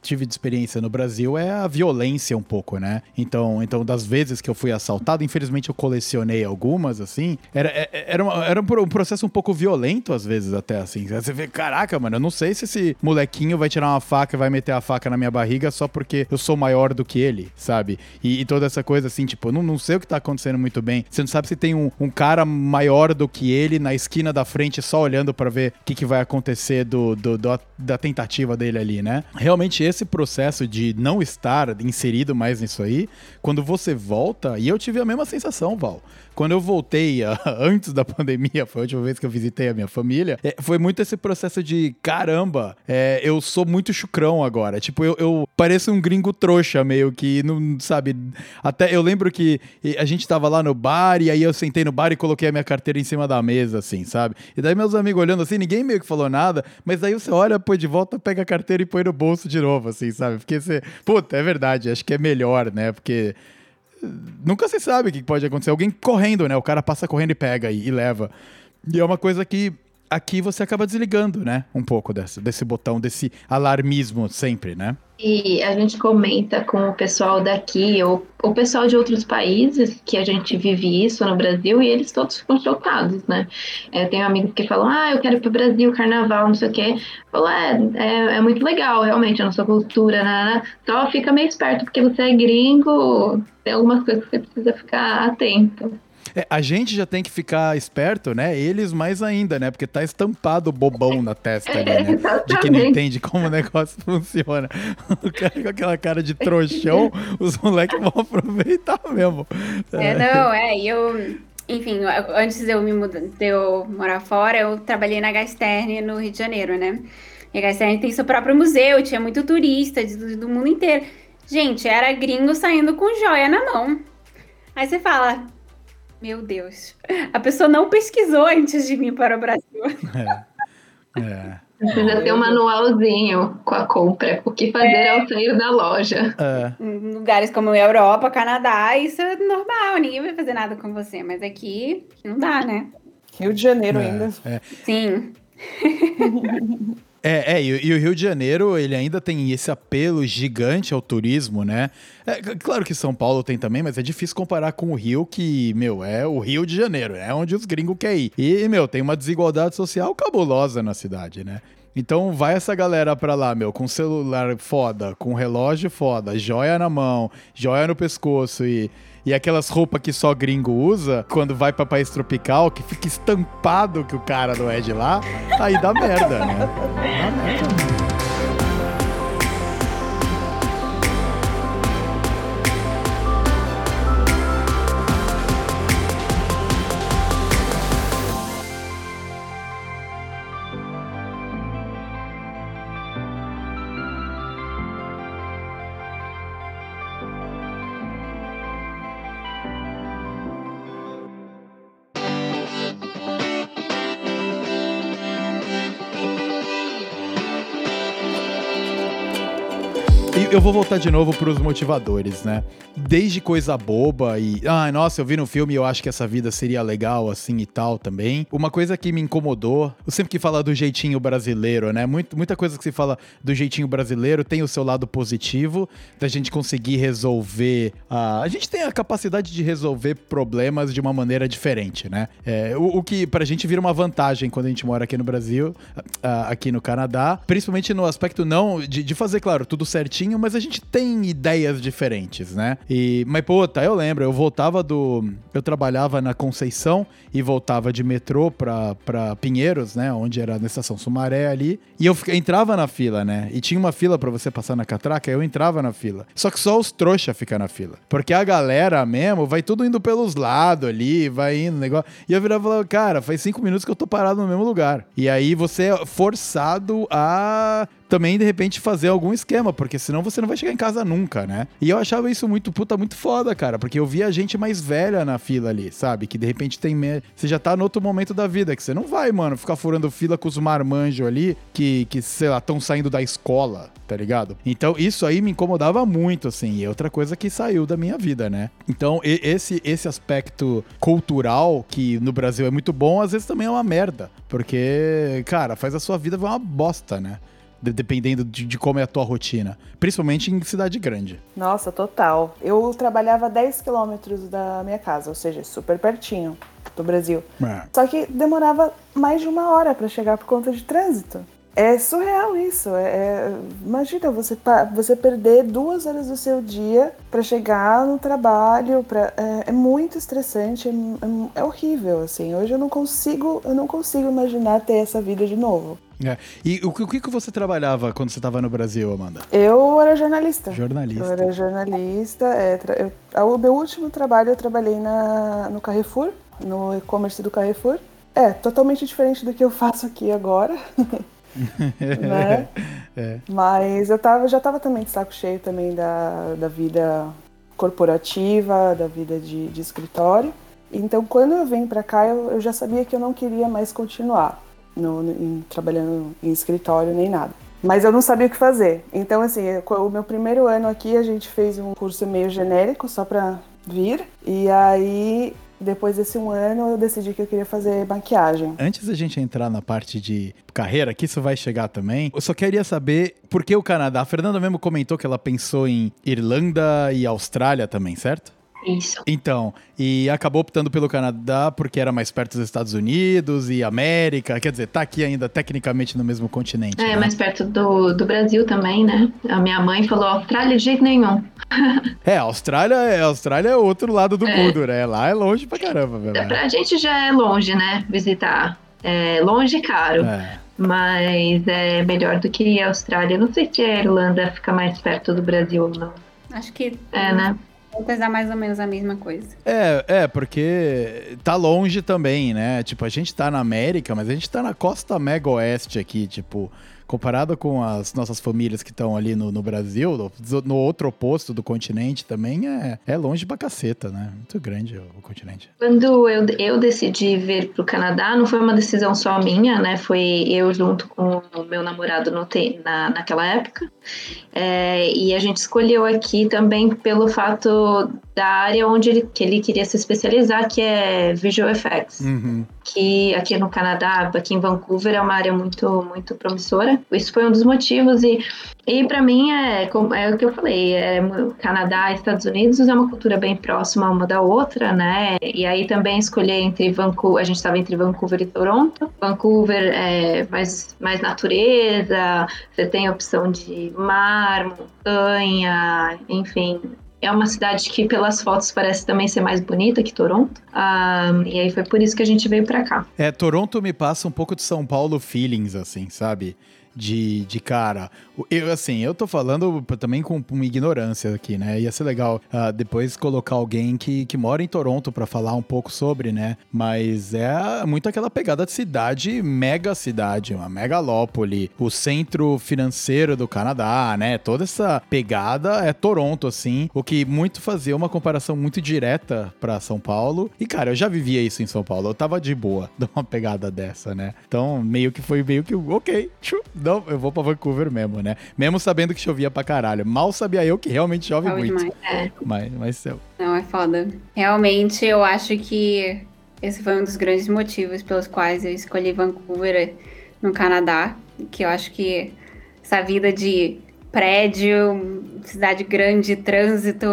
tive de experiência no Brasil é a violência um pouco, né? Então, então das vezes que eu fui assaltado, infelizmente eu colecionei algumas, assim, era, é, é, era, uma, era um processo um pouco violento às vezes até, assim. Você vê, caraca, mano, eu não sei se esse molequinho vai tirar uma faca e vai meter a faca na minha barriga só porque eu eu sou maior do que ele, sabe? E, e toda essa coisa assim, tipo, não, não sei o que tá acontecendo muito bem. Você não sabe se tem um, um cara maior do que ele na esquina da frente só olhando para ver o que, que vai acontecer do, do, do, da tentativa dele ali, né? Realmente esse processo de não estar inserido mais nisso aí, quando você volta, e eu tive a mesma sensação, Val. Quando eu voltei, antes da pandemia, foi a última vez que eu visitei a minha família, é, foi muito esse processo de caramba, é, eu sou muito chucrão agora. Tipo, eu, eu pareço um gringo trouxa, meio que, não sabe. Até eu lembro que a gente tava lá no bar, e aí eu sentei no bar e coloquei a minha carteira em cima da mesa, assim, sabe? E daí meus amigos olhando assim, ninguém meio que falou nada, mas daí você olha, põe de volta, pega a carteira e põe no bolso de novo, assim, sabe? Porque você. Puta, é verdade, acho que é melhor, né? Porque nunca se sabe o que pode acontecer. Alguém correndo, né? O cara passa correndo e pega e, e leva. E é uma coisa que aqui você acaba desligando, né? Um pouco desse, desse botão, desse alarmismo sempre, né? E a gente comenta com o pessoal daqui, ou o pessoal de outros países, que a gente vive isso no Brasil, e eles todos ficam chocados, né? Eu é, tenho amigos que falam, ah, eu quero ir pro Brasil, carnaval, não sei o quê. Falo, é, é, é muito legal, realmente, a nossa cultura, né? Só fica meio esperto, porque você é gringo, tem algumas coisas que você precisa ficar atento. É, a gente já tem que ficar esperto, né? Eles mais ainda, né? Porque tá estampado o bobão na testa ali, né? De que não entende como o negócio funciona. O cara com aquela cara de trouxão, os moleques vão aproveitar mesmo. É, não, é, e eu enfim, antes de eu me mudar, de eu morar fora, eu trabalhei na Gasterne no Rio de Janeiro, né? E a Gasterne tem seu próprio museu, tinha muito turista do, do mundo inteiro. Gente, era gringo saindo com joia na mão. Aí você fala, meu Deus. A pessoa não pesquisou antes de vir para o Brasil. É. é. Precisa ter um manualzinho com a compra. O que fazer é. ao sair da loja. É. Em lugares como Europa, Canadá, isso é normal. Ninguém vai fazer nada com você. Mas aqui não dá, né? Rio de Janeiro é, ainda. É. Sim. É, é e, e, o Rio de Janeiro, ele ainda tem esse apelo gigante ao turismo, né? É, claro que São Paulo tem também, mas é difícil comparar com o Rio, que, meu, é o Rio de Janeiro, é onde os gringos querem ir. E, meu, tem uma desigualdade social cabulosa na cidade, né? Então vai essa galera pra lá, meu, com celular foda, com relógio foda, joia na mão, joia no pescoço e e aquelas roupas que só gringo usa, quando vai pra país tropical, que fica estampado que o cara não é de lá, aí dá merda, né? Dá merda. Eu vou voltar de novo pros motivadores, né? Desde coisa boba e. Ah, nossa, eu vi no filme e eu acho que essa vida seria legal assim e tal também. Uma coisa que me incomodou, eu sempre que fala do jeitinho brasileiro, né? Muito, muita coisa que se fala do jeitinho brasileiro tem o seu lado positivo, da gente conseguir resolver. Uh, a gente tem a capacidade de resolver problemas de uma maneira diferente, né? É, o, o, que pra gente vira uma vantagem quando a gente mora aqui no Brasil, aqui no Canadá, principalmente no aspecto não de, de fazer, claro, tudo certinho mas a gente tem ideias diferentes, né? E, mas, puta, eu lembro, eu voltava do. Eu trabalhava na Conceição e voltava de metrô pra, pra Pinheiros, né? Onde era na estação Sumaré ali. E eu entrava na fila, né? E tinha uma fila para você passar na catraca, eu entrava na fila. Só que só os trouxa ficam na fila. Porque a galera mesmo vai tudo indo pelos lados ali, vai indo, negócio. E eu virava e falava, cara, faz cinco minutos que eu tô parado no mesmo lugar. E aí você é forçado a também, de repente, fazer algum esquema, porque senão você não vai chegar em casa nunca, né? E eu achava isso muito, puta, muito foda, cara, porque eu via gente mais velha na fila ali, sabe? Que de repente tem. Me... Você já tá no outro momento da vida, que você não vai, mano, ficar furando fila com os marmanjos ali, que, que sei lá, estão saindo da escola, tá ligado? Então, isso aí me incomodava muito, assim, e é outra coisa que saiu da minha vida, né? Então, esse, esse aspecto cultural, que no Brasil é muito bom, às vezes também é uma merda, porque, cara, faz a sua vida uma bosta, né? Dependendo de, de, como é a tua rotina, principalmente em cidade grande. Nossa, total. Eu trabalhava 10 quilômetros da minha casa, ou seja, super pertinho do Brasil. É. Só que demorava mais de uma hora para chegar por conta de trânsito. É surreal isso. É, é, imagina você, você perder duas horas do seu dia para chegar no trabalho. Pra, é, é muito estressante, é, é, é, horrível. Assim, hoje eu não consigo, eu não consigo imaginar ter essa vida de novo. É. E o, o que, que você trabalhava quando você estava no Brasil, Amanda? Eu era jornalista. Jornalista. Eu era jornalista. É, eu, o meu último trabalho eu trabalhei na, no Carrefour, no e-commerce do Carrefour. É, totalmente diferente do que eu faço aqui agora. né? É. Mas eu tava, já estava também de saco cheio também da, da vida corporativa, da vida de, de escritório. Então, quando eu vim para cá, eu, eu, já sabia que eu não queria mais continuar no, no, em, trabalhando em escritório nem nada. Mas eu não sabia o que fazer. Então, assim, o meu primeiro ano aqui, a gente fez um curso meio genérico, só para vir. E aí depois desse um ano, eu decidi que eu queria fazer maquiagem. Antes da gente entrar na parte de carreira, que isso vai chegar também, eu só queria saber por que o Canadá. A Fernanda mesmo comentou que ela pensou em Irlanda e Austrália também, certo? Isso. Então, e acabou optando pelo Canadá porque era mais perto dos Estados Unidos e América. Quer dizer, tá aqui ainda tecnicamente no mesmo continente. É, né? mais perto do, do Brasil também, né? A minha mãe falou Austrália de jeito nenhum. é, Austrália é Austrália é outro lado do é. mundo, né? Lá é longe pra caramba, velho. É, pra gente já é longe, né? Visitar. É longe e caro. É. Mas é melhor do que a Austrália. Não sei se a Irlanda fica mais perto do Brasil ou não. Acho que. É, né? Vou pesar mais ou menos a mesma coisa. É, é, porque tá longe também, né? Tipo, a gente tá na América, mas a gente tá na costa mega oeste aqui, tipo comparado com as nossas famílias que estão ali no, no Brasil, no, no, outro oposto do continente também, é, é longe pra caceta, né? Muito grande o, o continente. Quando eu, eu decidi vir pro Canadá, não foi uma decisão só minha, né? Foi eu junto com o meu namorado no, na, naquela época. É, e a gente escolheu aqui também pelo fato da área onde ele, que ele queria se especializar, que é Visual Effects. Uhum. Que aqui no Canadá, aqui em Vancouver, é uma área muito, muito promissora. Isso foi um dos motivos. E, e para mim, é, é o que eu falei: é, Canadá e Estados Unidos é uma cultura bem próxima uma da outra, né? E aí também escolher entre Vancouver, a gente estava entre Vancouver e Toronto. Vancouver é mais, mais natureza, você tem opção de mar, montanha, enfim, é uma cidade que, pelas fotos, parece também ser mais bonita que Toronto. Um, e aí foi por isso que a gente veio para cá. É, Toronto me passa um pouco de São Paulo feelings, assim, sabe? De, de cara. Eu, assim, eu tô falando também com uma ignorância aqui, né? Ia ser legal uh, depois colocar alguém que, que mora em Toronto para falar um pouco sobre, né? Mas é muito aquela pegada de cidade, mega cidade, uma megalópole, o centro financeiro do Canadá, né? Toda essa pegada é Toronto, assim, o que muito fazia uma comparação muito direta para São Paulo. E, cara, eu já vivia isso em São Paulo, eu tava de boa de uma pegada dessa, né? Então, meio que foi meio que, ok, não, eu vou pra Vancouver mesmo, né? Mesmo sabendo que chovia pra caralho. Mal sabia eu que realmente chove Chove muito. demais. É. Mas, mas céu. Não, é foda. Realmente, eu acho que esse foi um dos grandes motivos pelos quais eu escolhi Vancouver no Canadá. Que eu acho que essa vida de prédio, cidade grande, trânsito,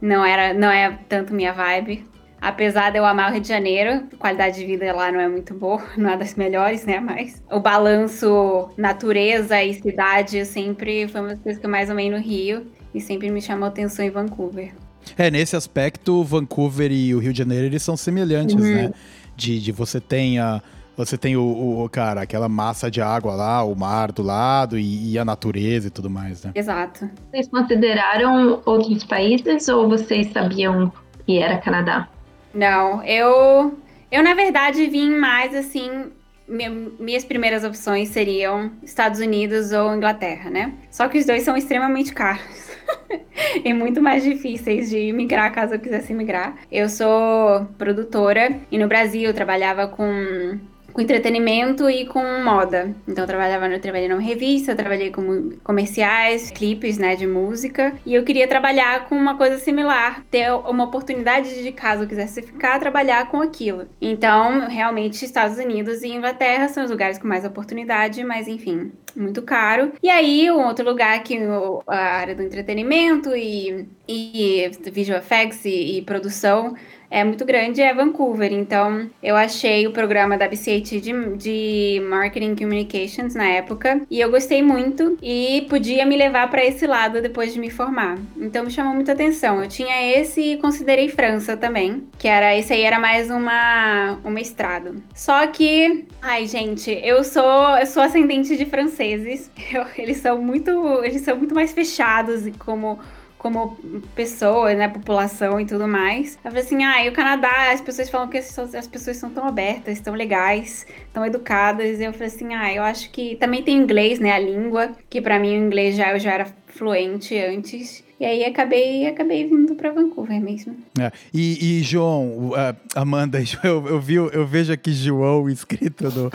não era, não é tanto minha vibe. Apesar de eu amar o Rio de Janeiro, a qualidade de vida lá não é muito boa, não é das melhores, né? Mas o balanço natureza e cidade sempre foi uma das coisas que eu mais amei no Rio e sempre me chamou atenção em Vancouver. É, nesse aspecto, Vancouver e o Rio de Janeiro, eles são semelhantes, Uhum. né? De, de você tem a... Você tem o, o- cara, aquela massa de água lá, o mar do lado e, e a natureza e tudo mais, né? Exato. Vocês consideraram outros países ou vocês sabiam que era Canadá? Não, eu. Eu, na verdade, vim mais assim. mi- Minhas primeiras opções seriam Estados Unidos ou Inglaterra, né? Só que os dois são extremamente caros. e muito mais difíceis de imigrar caso eu quisesse imigrar. Eu sou produtora e no Brasil trabalhava com, com entretenimento e com moda. Então eu trabalhava, eu trabalhei numa revista, eu trabalhei com comerciais, clipes, né, de música. E eu queria trabalhar com uma coisa similar, ter uma oportunidade de caso eu quisesse ficar, trabalhar com aquilo. Então, realmente, Estados Unidos e Inglaterra são os lugares com mais oportunidade, mas enfim, muito caro. E aí, um outro lugar que a área do entretenimento e, e visual effects e, e produção é muito grande é Vancouver. Então, eu achei o programa da BCAT de, de Marketing Communications na época e eu gostei muito e podia me levar para esse lado depois de me formar. Então, me chamou muita atenção. Eu tinha esse e considerei França também, que era esse aí era mais uma um mestrado. Só que, ai, gente, eu sou eu sou ascendente de franceses. Eu- eles são muito eles são muito mais fechados e como como pessoa, né, população e tudo mais. Eu falei assim, ah, e o Canadá, as pessoas falam que as pessoas- as pessoas são tão abertas, tão legais, tão educadas. Eu falei assim, ah, eu acho que também tem inglês, né, a língua, que pra mim o inglês já eu já era fluente antes. E aí acabei acabei vindo pra Vancouver mesmo. É. E, e, João, Amanda, eu, eu, vi, eu vejo aqui João escrito no.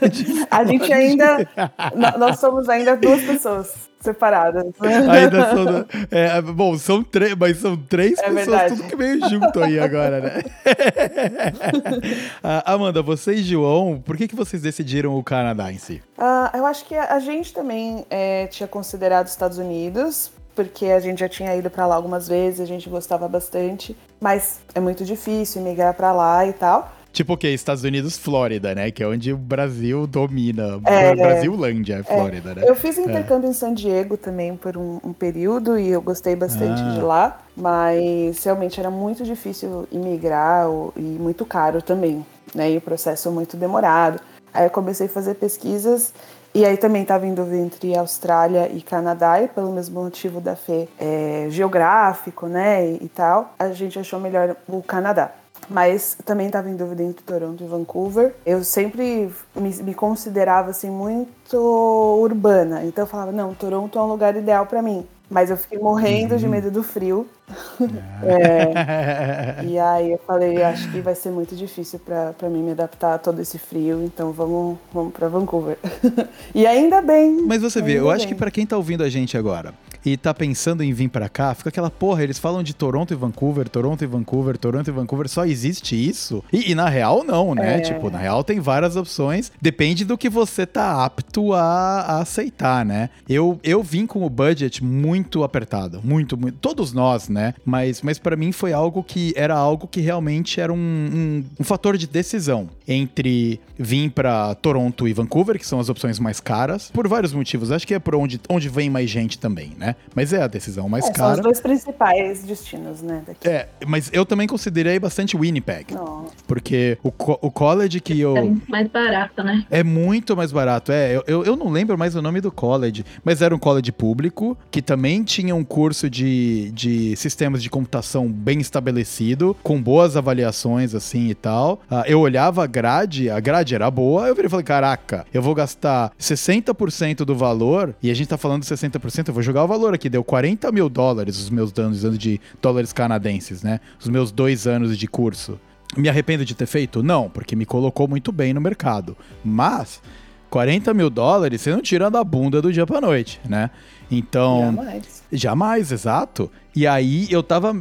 A gente ainda. Nós somos ainda duas pessoas separadas. Ainda são. do- é, bom, são três, mas são três É pessoas, verdade. tudo que meio junto aí agora, né? Ah, Amanda, você e João, por que, que vocês decidiram o Canadá em si? Ah, eu acho que a, a gente também é, tinha considerado os Estados Unidos, porque a gente já tinha ido pra lá algumas vezes, a gente gostava bastante, mas é muito difícil migrar pra lá e tal. Tipo o quê? Estados Unidos, Flórida, né? Que é onde o Brasil domina. É. Brasilândia é Flórida, né? Eu fiz intercâmbio em San Diego também por um, um período e eu gostei bastante Ah. de lá, mas realmente era muito difícil imigrar e muito caro também, né? E o processo muito demorado. Aí eu comecei a fazer pesquisas e aí também estava em dúvida entre Austrália e Canadá e pelo mesmo motivo da fé é, geográfico, né? E, e tal, a gente achou melhor o Canadá. Mas também estava em dúvida entre Toronto e Vancouver. Eu sempre me, me considerava assim muito urbana, então eu falava não, Toronto é um lugar ideal para mim. Mas eu fiquei morrendo de medo do frio. É, e aí eu falei, acho que vai ser muito difícil pra mim me adaptar a todo esse frio, então vamos, vamos para Vancouver. e ainda bem. Mas você vê, eu acho bem. que pra quem tá ouvindo a gente agora e tá pensando em vir pra cá, fica aquela porra, eles falam de Toronto e Vancouver, Toronto e Vancouver, Toronto e Vancouver, só existe isso? E, e na real não, né? É. Tipo, na real tem várias opções, depende do que você tá apto a, a aceitar, né? Eu, eu vim com o budget muito apertado, muito, muito, todos nós, né? Mas, mas para mim foi algo que era algo que realmente era um, um, um fator de decisão entre vir pra Toronto e Vancouver, que são as opções mais caras, por vários motivos. Acho que é por onde, onde vem mais gente também, né? Mas é a decisão mais É, são os cara. dois principais destinos, né? Daqui. É, mas eu também considerei bastante Winnipeg, Não. porque o, co- o college que eu... É mais barato, né? É muito mais barato. É, eu- eu, eu não lembro mais o nome do college, mas era um college público que também tinha um curso de, de sistemas de computação bem estabelecido, com boas avaliações assim e tal. Ah, eu olhava a grade, a grade era boa, eu virei e falei: caraca, eu vou gastar 60% do valor, e a gente tá falando de 60%, eu vou jogar o valor aqui, deu 40 mil dólares os meus danos anos de dólares canadenses, né? Os meus dois anos de curso. Me arrependo de ter feito? Não, porque me colocou muito bem no mercado. Mas 40 mil dólares você não tira da bunda do dia pra noite, né? Então. Jamais. Jamais, exato. E aí eu tava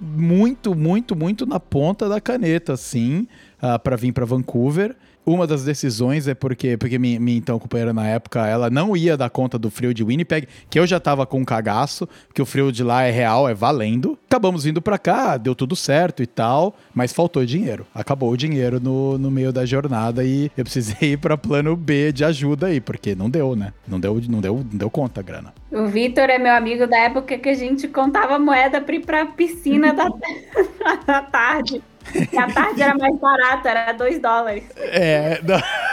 muito, muito, muito na ponta da caneta, assim, uh, para vir para Vancouver. Uma das decisões é porque, porque minha, minha, então companheira na época, ela não ia dar conta do frio de Winnipeg, que eu já tava com um cagaço, que o frio de lá é real, é valendo. Acabamos vindo pra cá, deu tudo certo e tal, mas faltou dinheiro. Acabou o dinheiro no, no meio da jornada e eu precisei ir pra plano B de ajuda aí, porque não deu, né? Não deu, não deu, não deu conta a grana. O Vitor é meu amigo da época que a gente contava moeda pra ir pra piscina da, da tarde. E a tarde era mais barata, era 2 dólares. É,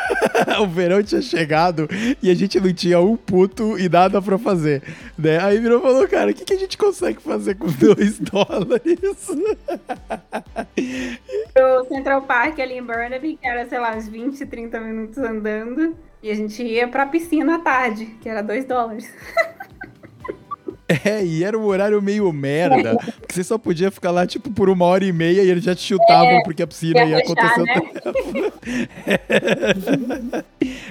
o verão tinha chegado e a gente não tinha um puto e nada pra fazer. Né? Aí virou e falou, cara, o que, que a gente consegue fazer com 2 dólares? o Central Park ali em Burnaby, que era, sei lá, uns 20, 30 minutos andando. E a gente ia pra piscina à tarde, que era 2 dólares. É, e era um horário meio merda, que você só podia ficar lá, tipo, por uma hora e meia e eles já te chutavam é, porque a piscina ia, acontecer. Né?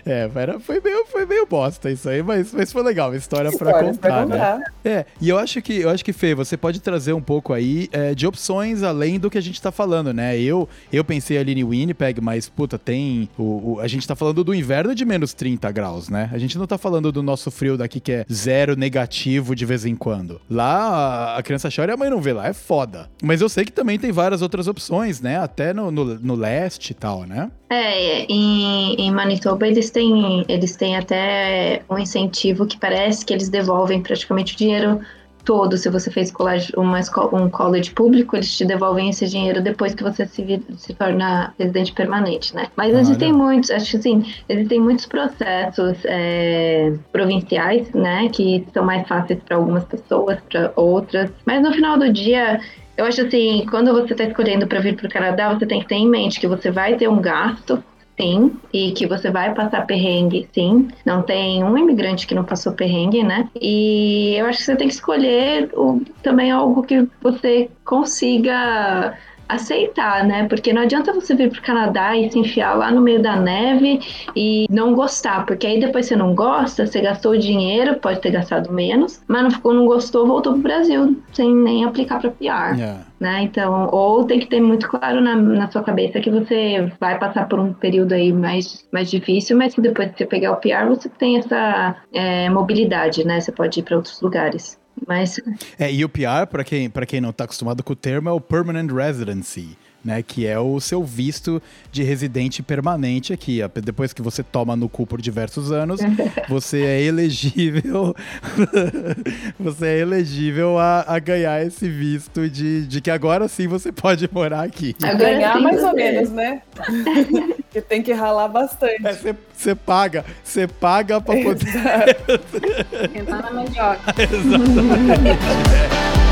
é, era, foi, meio, foi meio bosta isso aí, mas, mas foi legal, uma história, história pra contar, pra né? É, e eu acho que, eu acho que, Fê, você pode trazer um pouco aí é, de opções além do que a gente tá falando, né? Eu, eu pensei ali em Winnipeg, mas, puta, tem. O, o, a gente tá falando do inverno de menos 30 graus, né? A gente não tá falando do nosso frio daqui que é zero negativo de vez em em quando. Lá a criança chora e a mãe não vê, lá é foda. Mas eu sei que também tem várias outras opções, né? Até no, no, no leste e tal, né? É, em, em Manitoba eles têm, eles têm até um incentivo que parece que eles devolvem praticamente o dinheiro todo, se você fez colégio, uma escola, um college público, eles te devolvem esse dinheiro depois que você se, vir, se torna residente permanente, né? Mas Olha. existem muitos, acho que assim, existem muitos processos é, provinciais, né, que são mais fáceis para algumas pessoas, para outras. Mas no final do dia, eu acho assim, quando você está escolhendo para vir para o Canadá, você tem que ter em mente que você vai ter um gasto sim, e que você vai passar perrengue, sim. Não tem um imigrante que não passou perrengue, né? E eu acho que você tem que escolher o, também algo que você consiga aceitar, né? Porque não adianta você vir pro Canadá e se enfiar lá no meio da neve e não gostar, porque aí depois você não gosta, você gastou dinheiro, pode ter gastado menos, mas não ficou, não gostou, voltou pro Brasil sem nem aplicar para PR. Yeah. Né? Então, ou tem que ter muito claro na, na sua cabeça que você vai passar por um período aí mais, mais difícil, mas que depois que você pegar o PR, você tem essa é, mobilidade, né? Você pode ir para outros lugares. Mas... É, e o PR, para quem, quem não está acostumado com o termo, é o Permanent Residency né? Que é o seu visto de residente permanente aqui. Depois que você toma no cu por diversos anos, você é elegível. você é elegível a, a, ganhar esse visto de, de que agora sim você pode morar aqui. A ganhar mais ou menos, né? que tem que ralar bastante. Você é, paga, você paga pra poder. Entrar na mandioca. Exatamente.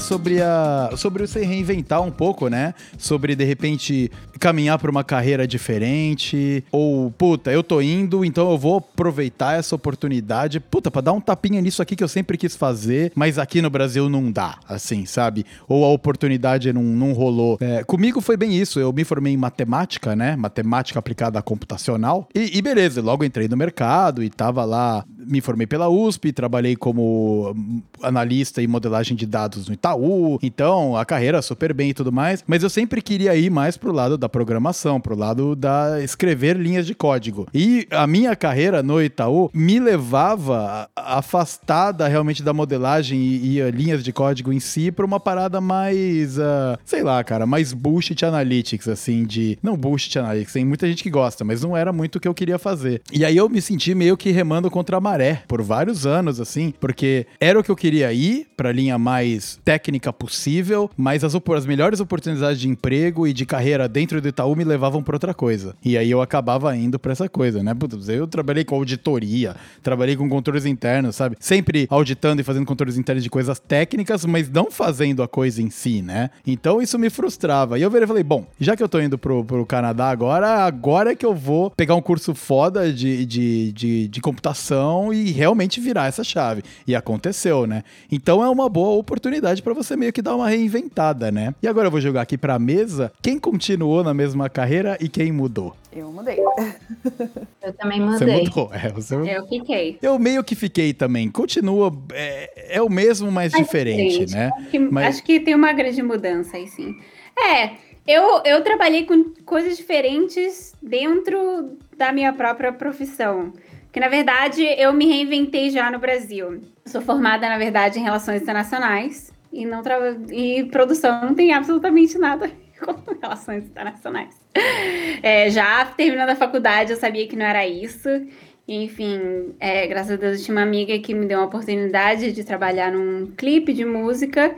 Sobre a sobre você reinventar um pouco, né? Sobre de repente caminhar para uma carreira diferente ou puta, eu tô indo, então eu vou aproveitar essa oportunidade, puta, para dar um tapinha nisso aqui que eu sempre quis fazer, mas aqui no Brasil não dá, assim, sabe? Ou a oportunidade não, não rolou. É, comigo foi bem isso, eu me formei em matemática, né? Matemática aplicada à computacional e, e beleza, logo entrei no mercado e tava lá me formei pela USP, trabalhei como analista e modelagem de dados no Itaú, então a carreira super bem e tudo mais, mas eu sempre queria ir mais pro lado da programação, pro lado da escrever linhas de código. E a minha carreira no Itaú me levava afastada realmente da modelagem e, e linhas de código em si para uma parada mais, uh, sei lá, cara, mais bullshit analytics, assim, de. Não bullshit analytics, tem muita gente que gosta, mas não era muito o que eu queria fazer. E aí eu me senti meio que remando contra a maré por vários anos, assim, porque era o que eu queria ir pra linha mais técnica possível, mas as, as melhores oportunidades de emprego e de carreira dentro do Itaú me levavam pra outra coisa. E aí eu acabava indo pra essa coisa, né? Eu trabalhei com auditoria, trabalhei com controles internos, sabe? Sempre auditando e fazendo controles internos de coisas técnicas, mas não fazendo a coisa em si, né? Então isso me frustrava. E eu virei e falei, bom, já que eu tô indo pro, pro Canadá agora, agora é que eu vou pegar um curso foda de, de, de, de computação e realmente virar essa chave. E aconteceu, né? Então é uma boa oportunidade para você meio que dar uma reinventada, né? E agora eu vou jogar aqui pra mesa quem continuou na mesma carreira e quem mudou. Eu mudei. Eu também Você mudei. mudou, é, você Eu fiquei. Eu meio que fiquei também. Continua, é, é o mesmo, mas Mas diferente, diferente. né? Acho que, Mas- acho que tem uma grande mudança aí, sim. É, eu, eu trabalhei com coisas diferentes dentro da minha própria profissão. Que, na verdade, eu me reinventei já no Brasil. Sou formada, na verdade, em relações internacionais. E, não traba- e produção não tem absolutamente nada com relações internacionais. É, já terminando a faculdade, eu sabia que não era isso. Enfim, é, graças a Deus, eu tinha uma amiga que me deu uma oportunidade de trabalhar num clipe de música.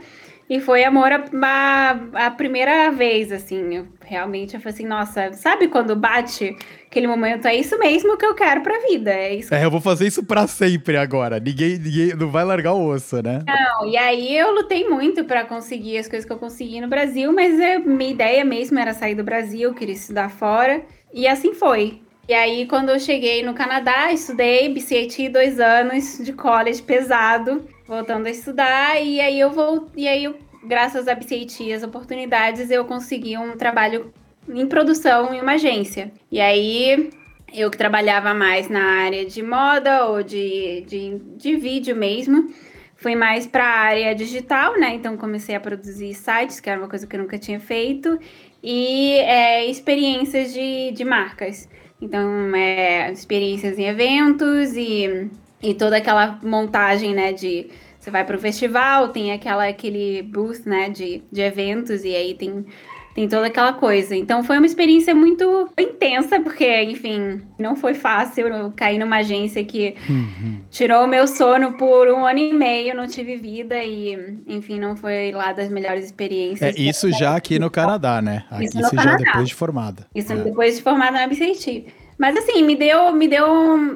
E foi amor a, a, a primeira vez, assim. Eu, realmente, eu falei assim, nossa, sabe quando bate aquele momento? É isso mesmo que eu quero pra vida. É isso É, eu vou fazer isso pra sempre agora. Ninguém, ninguém não vai largar o osso, né? Não, e aí eu lutei muito para conseguir as coisas que eu consegui no Brasil, mas é, minha ideia mesmo era sair do Brasil, queria estudar fora, e assim foi. E aí, quando eu cheguei no Canadá, estudei BCAT dois anos de college pesado, voltando a estudar, e aí eu vou, e aí eu, graças a BCAT, as oportunidades, eu consegui um trabalho em produção em uma agência. E aí eu que trabalhava mais na área de moda ou de, de, de vídeo mesmo, fui mais para a área digital, né? Então comecei a produzir sites, que era uma coisa que eu nunca tinha feito, e é, experiências de, de marcas. Então, é, experiências em eventos e, e toda aquela montagem, né? De você vai para o festival, tem aquela, aquele booth, né? De, de eventos, e aí tem tem toda aquela coisa. Então foi uma experiência muito intensa, porque, enfim, não foi fácil. Eu caí numa agência que Uhum. tirou o meu sono por um ano e meio, não tive vida e, enfim, não foi lá das melhores É experiências. isso já aqui no Canadá, né? Aqui Isso você já Canadá. depois de formada. Isso É. depois de formada na BCT. Mas assim, me deu, me deu,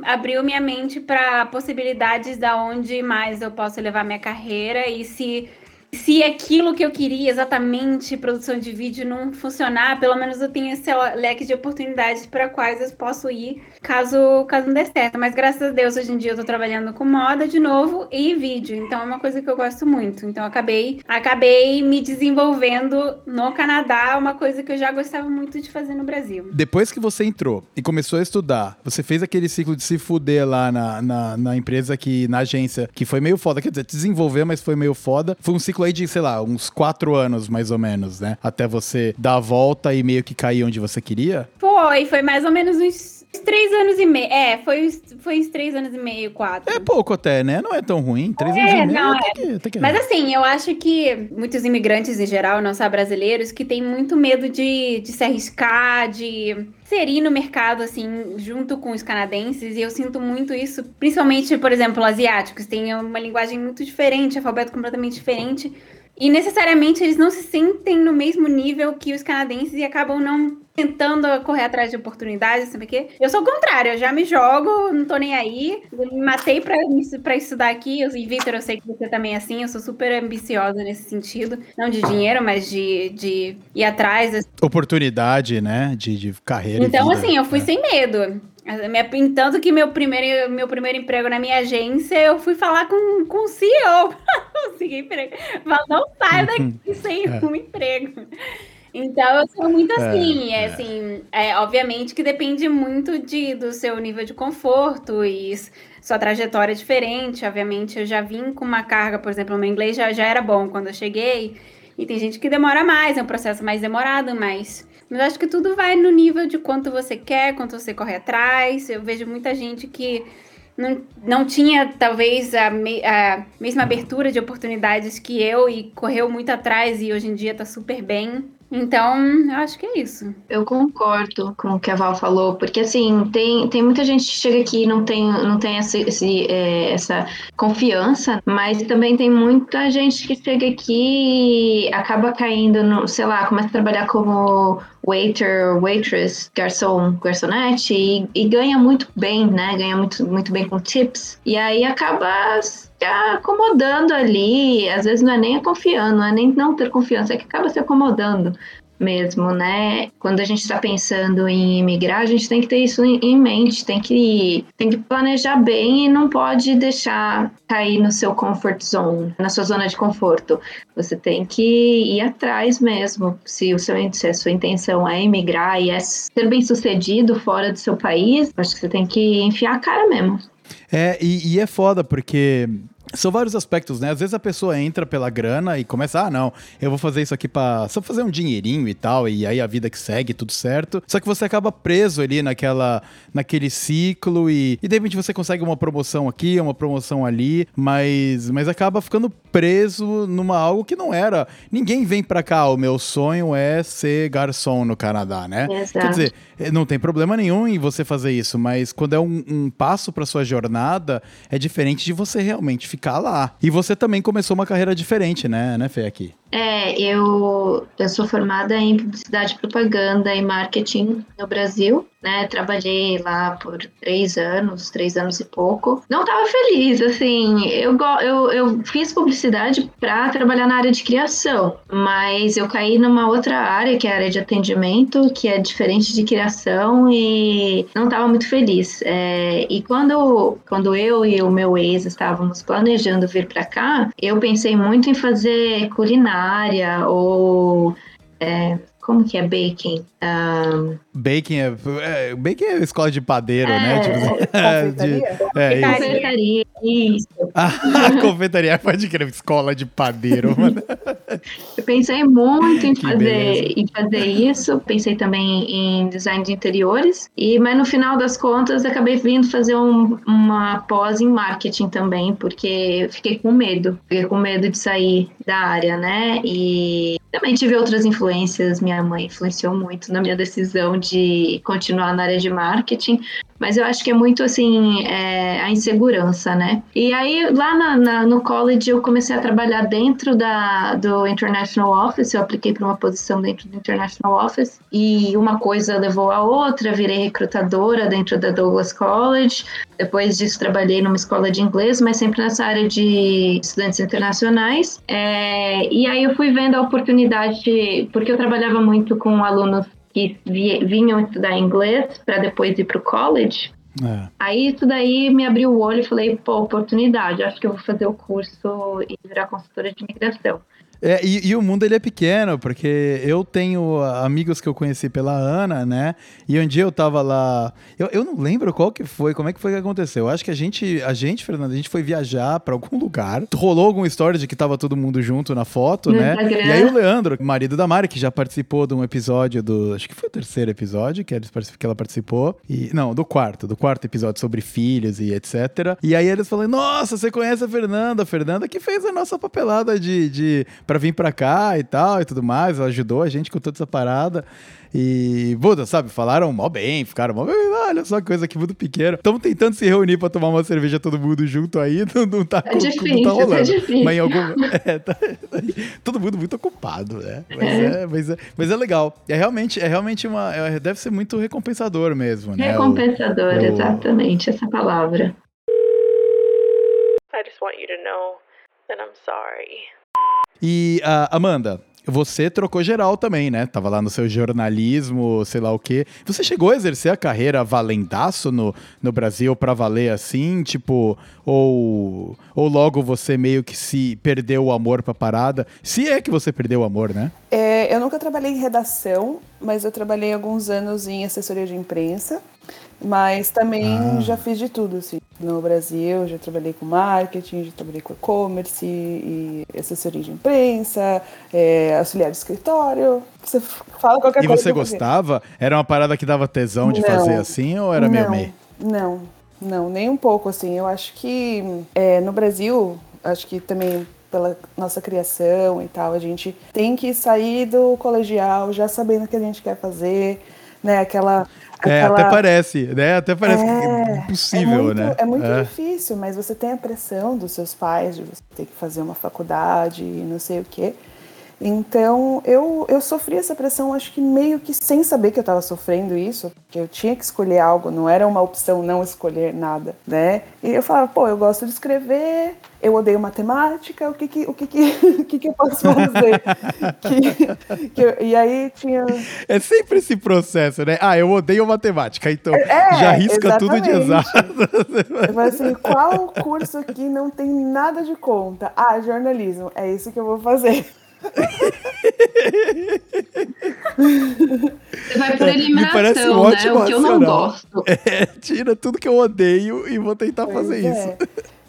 abriu minha mente para possibilidades da onde mais eu posso levar minha carreira e se se aquilo que eu queria exatamente, produção de vídeo, não funcionar, pelo menos eu tenho esse leque de oportunidades para quais eu posso ir, caso, caso não dê certo. Mas graças a Deus, hoje em dia eu tô trabalhando com moda de novo e vídeo. Então é uma coisa que eu gosto muito. Então acabei, acabei me desenvolvendo no Canadá, uma coisa que eu já gostava muito de fazer no Brasil. Depois que você entrou e começou a estudar, você fez aquele ciclo de se fuder lá na, na, na empresa, que, na agência, que foi meio foda. Quer dizer, desenvolver, mas foi meio foda. Foi um ciclo aí de, sei lá, uns quatro anos mais ou menos, né? Até você dar a volta e meio que cair onde você queria. Foi, foi mais ou menos uns três anos e meio. É, foi, uns- foi uns três anos e meio, quatro. É pouco até, né? Não é tão ruim. Três anos É, e meio não, até que, que é. Mas assim, eu acho que muitos imigrantes em geral, não só brasileiros, que têm muito medo de, de se arriscar, de inserir no mercado, assim, junto com os canadenses, e eu sinto muito isso, principalmente, por exemplo, asiáticos, têm uma linguagem muito diferente, alfabeto completamente diferente, e necessariamente eles não se sentem no mesmo nível que os canadenses e acabam não tentando correr atrás de oportunidades, sabe o quê? Eu sou o contrário, eu já me jogo, não tô nem aí, eu me matei pra, pra estudar aqui, e Vitor, eu sei que você também é assim, eu sou super ambiciosa nesse sentido, não de dinheiro, mas de, de ir atrás Oportunidade, né? De, de carreira. então, vida, assim, eu fui né? sem medo. Tanto que meu primeiro, meu primeiro emprego na minha agência, eu fui falar com, com o CEO pra conseguir emprego. Falar, não saio daqui sem É. um emprego. Então, eu sou muito assim. É, É, é. assim, é, obviamente que depende muito de, do seu nível de conforto e sua trajetória é diferente. Obviamente, eu já vim com uma carga, por exemplo, o meu inglês já, já era bom quando eu cheguei. E tem gente que demora mais, é um processo mais demorado, mas. Mas acho que tudo vai no nível de quanto você quer, quanto você corre atrás. Eu vejo muita gente que não, não tinha, talvez, a, me- a mesma abertura de oportunidades que eu e correu muito atrás e hoje em dia tá super bem. Então, eu acho que é isso. Eu concordo com o que a Val falou, porque assim, tem, tem muita gente que chega aqui e não tem, não tem essa, esse, é, essa confiança, mas também tem muita gente que chega aqui e acaba caindo no, sei lá, começa a trabalhar como waiter, waitress, garçom, garçonete e, e ganha muito bem, né? Ganha muito, muito bem com tips. E aí acaba acomodando ali, às vezes não é nem confiando, não é nem não ter confiança, é que acaba se acomodando mesmo, né? Quando a gente está pensando em imigrar, a gente tem que ter isso em mente, tem que, tem que planejar bem e não pode deixar cair no seu comfort zone, na sua zona de conforto. Você tem que ir atrás mesmo. Se, o seu, se a sua intenção é imigrar e é ser bem sucedido fora do seu país, acho que você tem que enfiar a cara mesmo. É, e, e é foda, porque são vários aspectos, né? Às vezes a pessoa entra pela grana e começa, ah, não, eu vou fazer isso aqui para só fazer um dinheirinho e tal, e aí a vida que segue, tudo certo. Só que você acaba preso ali naquela, naquele ciclo e, e de repente você consegue uma promoção aqui, uma promoção ali, mas, mas acaba ficando preso numa algo que não era. Ninguém vem para cá, o meu sonho é ser garçom no Canadá, né? Exato. Quer dizer, eh, não tem problema nenhum em você fazer isso, mas quando é um, um passo para sua jornada, é diferente de você realmente ficar lá. E você também começou uma carreira diferente, né, né, Fê, aqui? É, eu, eu sou formada em publicidade, propaganda e marketing no Brasil, né? Trabalhei lá por três anos, três anos e pouco. Não estava feliz, assim. Eu, eu, eu fiz publicidade para trabalhar na área de criação, mas eu caí numa outra área, que é a área de atendimento, que é diferente de criação e não estava muito feliz. É, e quando, quando eu e o meu ex estávamos planejando vir para cá, eu pensei muito em fazer culinária culinária ou é, como que é baking? Um... Baking é, é, baking é escola de padeiro, né? é, né? Tipo, é, de, é, confeitaria, isso. Ah, confeitaria pode crer, escola de padeiro, mano. Eu pensei muito em fazer, em fazer isso, pensei também em design de interiores, e, mas no final das contas acabei vindo fazer um, uma pós em marketing também, porque eu fiquei com medo, fiquei com medo de sair da área, né? E também tive outras influências, minha mãe influenciou muito na minha decisão de continuar na área de marketing, mas eu acho que é muito assim é, a insegurança, né? E aí lá na, na, no college eu comecei a trabalhar dentro da, do International Office, eu apliquei para uma posição dentro do International Office e uma coisa levou a outra, virei recrutadora dentro da Douglas College. Depois disso trabalhei numa escola de inglês, mas sempre nessa área de estudantes internacionais. É, e aí eu fui vendo a oportunidade, porque eu trabalhava muito com alunos que vinham estudar inglês para depois ir para o college. É. Aí isso daí me abriu o olho e falei, pô, oportunidade, acho que eu vou fazer o curso e virar consultora de imigração. É, e, e, o mundo ele é pequeno, porque eu tenho amigos que eu conheci pela Ana, né? E um dia eu tava lá. Eu, eu não lembro qual que foi, como é que foi que aconteceu. Eu acho que a gente, a gente, Fernanda, a gente foi viajar para algum lugar. Rolou alguma história de que tava todo mundo junto na foto, no né? Instagram. E aí o Leandro, marido da Mari, que já participou de um episódio do. Acho que foi o terceiro episódio que ela participou. E, não, do quarto, do quarto episódio sobre filhos e etc. E aí eles falaram: Nossa, você conhece a Fernanda? A Fernanda que fez a nossa papelada de, de para vir para cá e tal e tudo mais. Ela ajudou a gente com toda essa parada. E, Buda, sabe, falaram mó bem, ficaram mó bem, olha só que coisa aqui muito pequena. Estamos tentando se reunir para tomar uma cerveja todo mundo junto aí, não, não tá, é difícil, não tá rolando. É difícil. Mas em algum. É, tá, todo mundo muito ocupado, né? Mas é. é, mas é, mas é legal. É realmente, é realmente uma. É, deve ser muito recompensador mesmo, né? Recompensador, o, exatamente, o... essa palavra. I just want you to know that I'm sorry. E, uh, Amanda, você trocou geral também, né? Tava lá no seu jornalismo, sei lá o quê. Você chegou a exercer a carreira valendaço no, no Brasil para valer assim, tipo, ou, ou logo você meio que se perdeu o amor pra parada? Se é que você perdeu o amor, né? É, eu nunca trabalhei em redação, mas eu trabalhei alguns anos em assessoria de imprensa. Mas também ah. já fiz de tudo, assim. No Brasil, já trabalhei com marketing, já trabalhei com e-commerce e assessoria de imprensa, é, auxiliar de escritório. Você fala qualquer e coisa. E você gostava? Era uma parada que dava tesão de não, fazer assim ou era meio meio? Não, não, nem um pouco, assim. Eu acho que é, no Brasil, acho que também pela nossa criação e tal. A gente tem que sair do colegial já sabendo o que a gente quer fazer, né? Aquela. É, aquela... até parece, né? Até parece É, impossível, é muito, né? É muito É. difícil, mas você tem a pressão dos seus pais de você ter que fazer uma faculdade e não sei o quê. Então, eu, eu sofri essa pressão, acho que meio que sem saber que eu estava sofrendo isso, porque eu tinha que escolher algo, não era uma opção não escolher nada, né? E eu falava, pô, eu gosto de escrever, eu odeio matemática, o que que, o que, que, o que, que eu posso fazer? Que- que eu- e aí tinha... É sempre esse processo, né? Ah, eu odeio matemática, então É, já risca tudo de exatamente. exato. Falei assim, qual curso aqui não tem nada de conta? Ah, jornalismo, é isso que eu vou fazer. Você vai por É, me parece um eliminação, né? ótimo O que eu não gosto. É, tira tudo que eu odeio e vou tentar fazer Pois isso.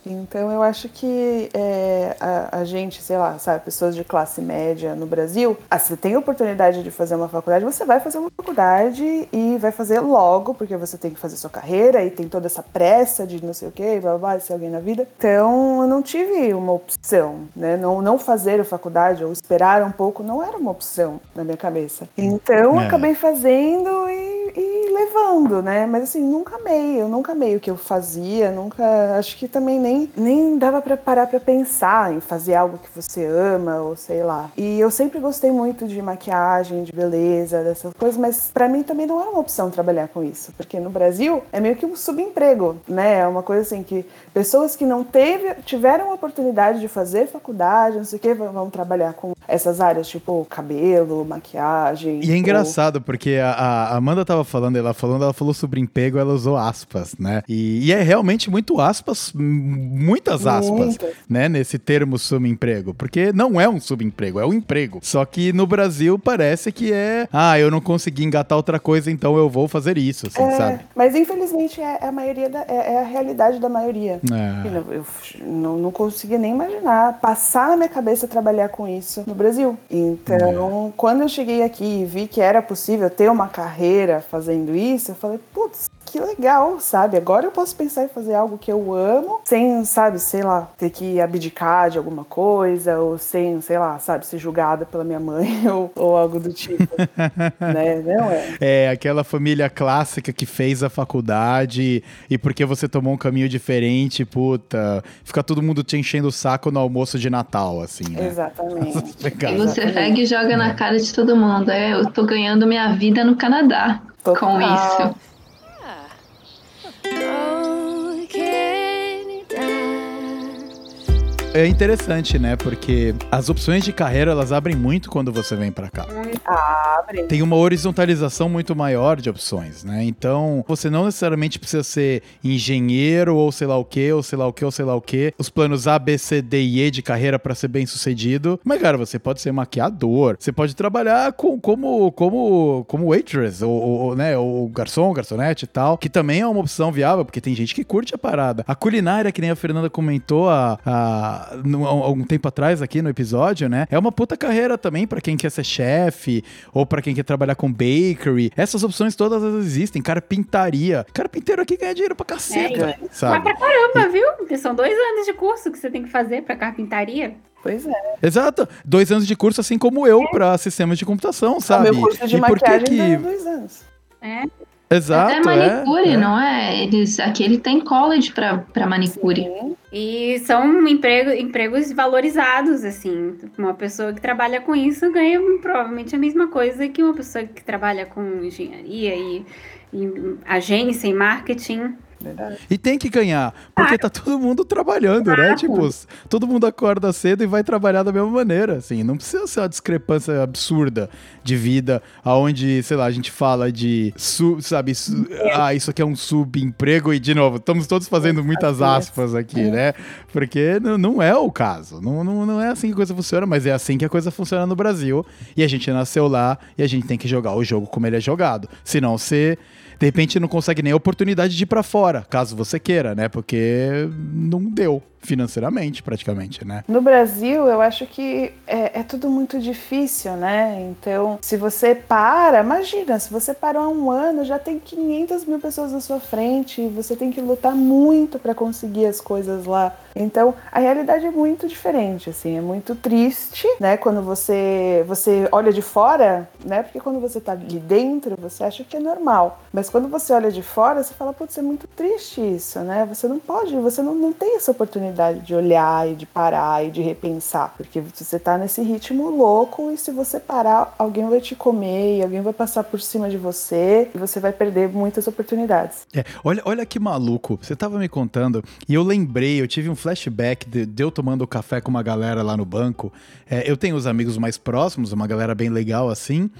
Então eu acho que é, a, a gente, sei lá, sabe, pessoas de classe média no Brasil, ah, você tem oportunidade de fazer uma faculdade, você vai fazer uma faculdade e vai fazer logo, porque você tem que fazer sua carreira e tem toda essa pressa de não sei o quê, blá blá, blá ser alguém na vida. Então eu não tive uma opção, né? Não, não fazer a faculdade ou esperar um pouco não era uma opção na minha cabeça. Então eu É. acabei fazendo e, e levando, né? Mas assim, nunca amei, eu nunca amei o que eu fazia, nunca. Acho que também nem, nem dava pra parar pra pensar em fazer algo que você ama, ou sei lá. E eu sempre gostei muito de maquiagem, de beleza, dessas coisas, mas pra mim também não era uma opção trabalhar com isso, porque no Brasil é meio que um subemprego, né? É uma coisa assim que pessoas que não teve, tiveram a oportunidade de fazer faculdade, não sei o que, vão trabalhar com essas áreas, tipo cabelo, maquiagem. E é ou- engraçado, porque a, a Amanda tava falando, ela falando, ela falou sobre emprego, ela usou aspas, né? E, e é realmente muito aspas, muitas aspas, Muitas. né? Nesse termo subemprego. Porque não é um subemprego, é um emprego. Só que no Brasil parece que é, ah, eu não consegui engatar outra coisa, então eu vou fazer isso, assim, É, sabe? Mas infelizmente é, é a maioria da, é, é a realidade da maioria. É. Eu, eu não, não conseguia nem imaginar passar na minha cabeça trabalhar com isso no Brasil. Então, quando eu cheguei aqui e vi que era possível ter uma carreira fazendo isso, eu falei, putz, que legal, sabe? Agora eu posso pensar em fazer algo que eu amo, sem, sabe, sei lá, ter que abdicar de alguma coisa, ou sem, sei lá, sabe, ser julgada pela minha mãe ou, ou algo do tipo. né? Não é. É, aquela família clássica que fez a faculdade e porque você tomou um caminho diferente, puta, fica todo mundo te enchendo o saco no almoço de Natal, assim, né? Exatamente. E você pega e joga na cara de todo mundo. É, eu tô ganhando minha vida no Canadá com Total. isso. É interessante, né? Porque as opções de carreira elas abrem muito quando você vem pra cá. Abre. Tem uma horizontalização muito maior de opções, né? Então, você não necessariamente precisa ser engenheiro ou sei lá o que, ou sei lá o que, ou sei lá o que. Os planos A, B, C, D e E de carreira pra ser bem sucedido. Mas, cara, você pode ser maquiador, você pode trabalhar com, como, como, como waitress, ou, ou, né, ou garçom, garçonete e tal, que também é uma opção viável, porque tem gente que curte a parada. A culinária, que nem a Fernanda comentou há, há no- algum tempo atrás aqui no episódio, né? É uma puta carreira também pra quem quer ser chefe, ou pra quem quer trabalhar com bakery. Essas opções todas existem. Carpintaria. Carpinteiro aqui ganha dinheiro pra caceta, É, Mas sabe? pra caramba, viu? Porque são dois anos de curso que você tem que fazer pra carpintaria. Pois é. Exato. Dois anos de curso, assim como eu, pra sistemas de computação, sabe? O meu curso de E por que maquiagem que- dois anos. É. Exato, Até manicure, é, é. não é? Eles, aqui ele tem college pra manicure. Sim. E são emprego, empregos valorizados, assim. Uma pessoa que trabalha com isso ganha provavelmente a mesma coisa que uma pessoa que trabalha com engenharia e, e agência e marketing. Verdade. E tem que ganhar, porque tá todo mundo trabalhando, né? Tipo, todo mundo acorda cedo e vai trabalhar da mesma maneira, assim. Não precisa ser uma discrepância absurda de vida, aonde, sei lá, a gente fala de, su- sabe, su- ah, isso aqui é um subemprego e, de novo, estamos todos fazendo muitas aspas aqui, né? Porque não, é o caso. Não, não, não é assim que a coisa funciona, mas é assim que a coisa funciona no Brasil. E a gente nasceu lá e a gente tem que jogar o jogo como ele é jogado. Senão você de repente não consegue nem a oportunidade de ir pra fora, caso você queira, né? Porque não deu. Financeiramente, praticamente, né? No Brasil, eu acho que é, é, tudo muito difícil, né? Então, se você para, imagina, se você parou há um ano, já tem 500 mil pessoas na sua frente, você tem que lutar muito para conseguir as coisas lá. Então, a realidade é muito diferente, assim, é muito triste, né? Quando você você olha de fora, né? Porque quando você tá ali dentro, você acha que é normal. Mas quando você olha de fora, você fala, putz, é muito triste isso, né? Você não pode, você não, não tem essa oportunidade de olhar e de parar e de repensar, porque você tá nesse ritmo louco e se você parar, alguém vai te comer e alguém vai passar por cima de você e você vai perder muitas oportunidades. É, olha, olha que maluco. Você tava me contando e eu lembrei, eu tive um flashback de, de eu tomando café com uma galera lá no banco. É, eu tenho os amigos mais próximos, uma galera bem legal assim,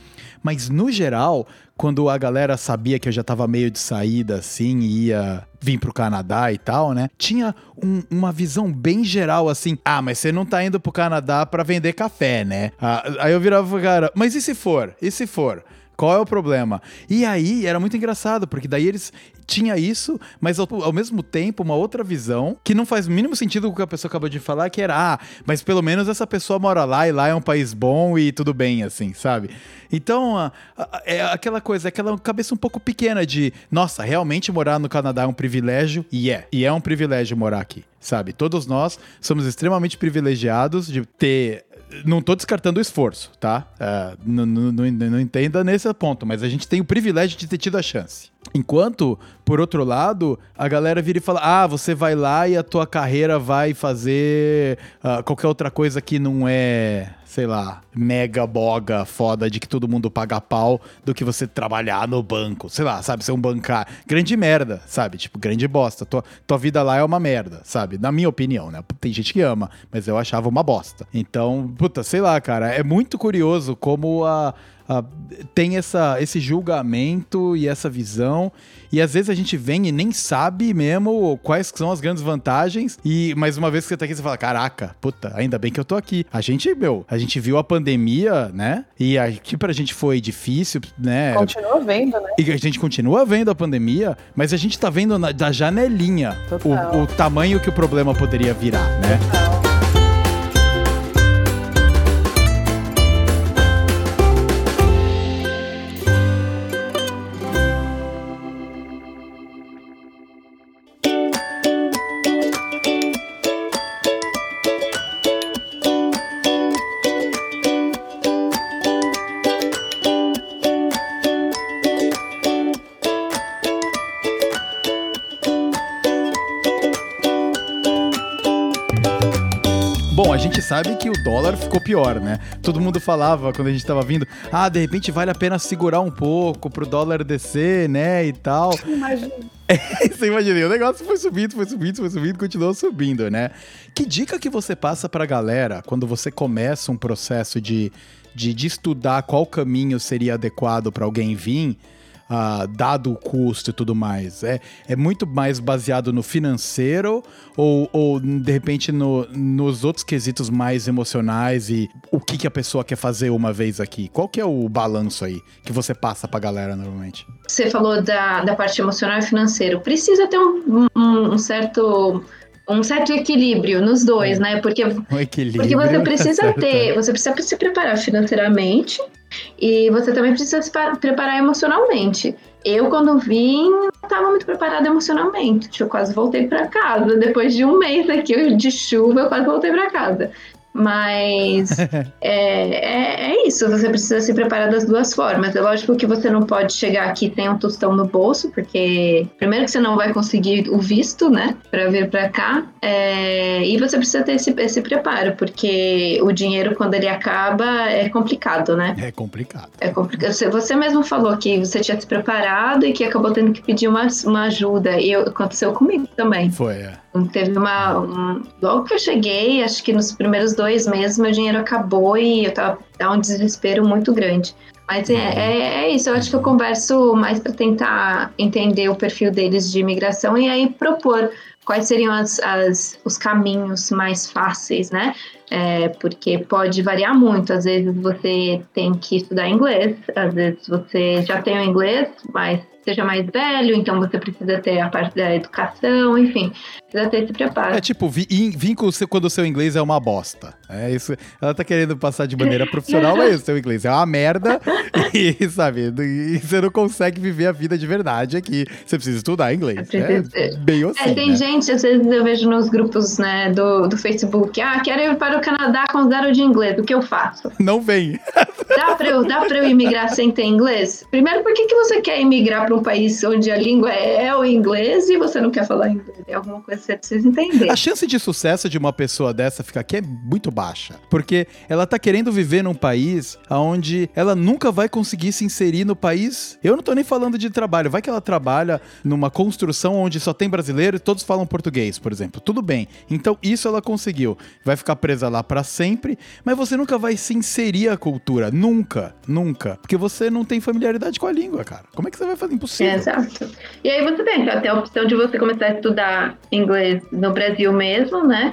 mas no geral, quando a galera sabia que eu já tava meio de saída assim e ia vir pro Canadá e tal, né? Tinha um, uma visão bem geral assim: ah, mas você não tá indo pro Canadá para vender café, né? Ah, aí eu virava, cara, mas e se for? E se for? Qual é o problema? E aí era muito engraçado, porque daí eles tinha isso, mas ao, ao, mesmo tempo uma outra visão que não faz o mínimo sentido com o que a pessoa acabou de falar, que era, ah, mas pelo menos essa pessoa mora lá e lá é um país bom e tudo bem, assim, sabe? Então, a, a, é aquela coisa, aquela cabeça um pouco pequena de, nossa, realmente morar no Canadá é um privilégio, e é, e é um privilégio morar aqui, sabe? Todos nós somos extremamente privilegiados de ter não tô descartando o esforço, tá? Uh, não, não, não, entenda nesse ponto, mas a gente tem o privilégio de ter tido a chance. Enquanto, por outro lado, a galera vira e fala: ah, você vai lá e a tua carreira vai fazer uh, qualquer outra coisa que não é, sei lá, mega boga foda de que todo mundo paga pau do que você trabalhar no banco. Sei lá, sabe? Ser um bancário. Grande merda, sabe? Tipo, grande bosta. Tua, tua vida lá é uma merda, sabe? Na minha opinião, né? Tem gente que ama, mas eu achava uma bosta. Então, puta, sei lá, cara. É muito curioso como a uh, tem essa, esse julgamento e essa visão. E às vezes a gente vem e nem sabe mesmo quais são as grandes vantagens. E mais uma vez que você tá aqui, você fala: caraca, puta, ainda bem que eu tô aqui. A gente, meu, a gente viu a pandemia, né? E aqui pra gente foi difícil, né? Continua vendo, né? E a gente continua vendo a pandemia, mas a gente tá vendo na, da janelinha o, o, tamanho que o problema poderia virar, né? Total. Sabe que o dólar ficou pior, né? Todo mundo falava quando a gente tava vindo, ah, de repente vale a pena segurar um pouco pro dólar descer, né? E tal. Imagina. Você imagina, o negócio foi subindo, foi subindo, foi subindo, continuou subindo, né? Que dica que você passa pra galera quando você começa um processo de, de, de estudar qual caminho seria adequado para alguém vir? Dado o custo e tudo mais? É, é muito mais baseado no financeiro ou, ou de repente no, nos outros quesitos mais emocionais e o que, que a pessoa quer fazer uma vez aqui? Qual que é o balanço aí que você passa pra galera normalmente? Você falou da, da parte emocional e financeiro. Precisa ter um, um, um certo um certo equilíbrio nos dois, é. né? Porque, um porque você precisa ter, você precisa se preparar financeiramente e você também precisa se preparar emocionalmente. Eu, quando vim, não estava muito preparada emocionalmente. Eu quase voltei para casa. Depois de um mês aqui de chuva, eu quase voltei para casa. Mas é, é, é, isso, você precisa se preparar das duas formas. É lógico que você não pode chegar aqui sem um tostão no bolso, porque primeiro que você não vai conseguir o visto, né, para vir para cá, é, e você precisa ter esse, esse preparo, porque o dinheiro, quando ele acaba, é complicado, né? É complicado. É complicado. Você, você mesmo falou que você tinha se preparado e que acabou tendo que pedir uma, uma ajuda, e aconteceu comigo também. Foi, é. Teve uma. Um, logo que eu cheguei, acho que nos primeiros dois meses, meu dinheiro acabou e eu tava dá um desespero muito grande. Mas é, uhum. é, é, isso, eu acho que eu converso mais para tentar entender o perfil deles de imigração e aí propor quais seriam as, as, os caminhos mais fáceis, né? É, porque pode variar muito. Às vezes você tem que estudar inglês, às vezes você já tem o inglês, mas seja mais velho, então você precisa ter a parte da educação, enfim, precisa ter esse preparo. É tipo, vim quando o seu inglês é uma bosta. É isso. Ela tá querendo passar de maneira profissional, mas o seu inglês é uma merda e, sabe, e você não consegue viver a vida de verdade aqui. Você precisa estudar inglês. É bem assim, É, tem né? gente, às vezes eu vejo nos grupos, né, do, do Facebook, ah, quero ir para o Canadá com zero de inglês, o que eu faço? Não vem. Dá pra eu, dá pra eu imigrar sem ter inglês? Primeiro, por que, que você quer imigrar para um país onde a língua é o inglês e você não quer falar inglês? É alguma coisa você precisa entender. A chance de sucesso de uma pessoa dessa ficar aqui é muito baixa. Porque ela tá querendo viver num país onde ela nunca vai conseguir se inserir no país. Eu não tô nem falando de trabalho. Vai que ela trabalha numa construção onde só tem brasileiro e todos falam português, por exemplo. Tudo bem. Então isso ela conseguiu. Vai ficar presa lá para sempre, mas você nunca vai se inserir a cultura. Nunca, nunca. Porque você não tem familiaridade com a língua, cara. Como é que você vai fazer? Impossível. É, exato. E aí você tem até a opção de você começar a estudar inglês no Brasil mesmo, né?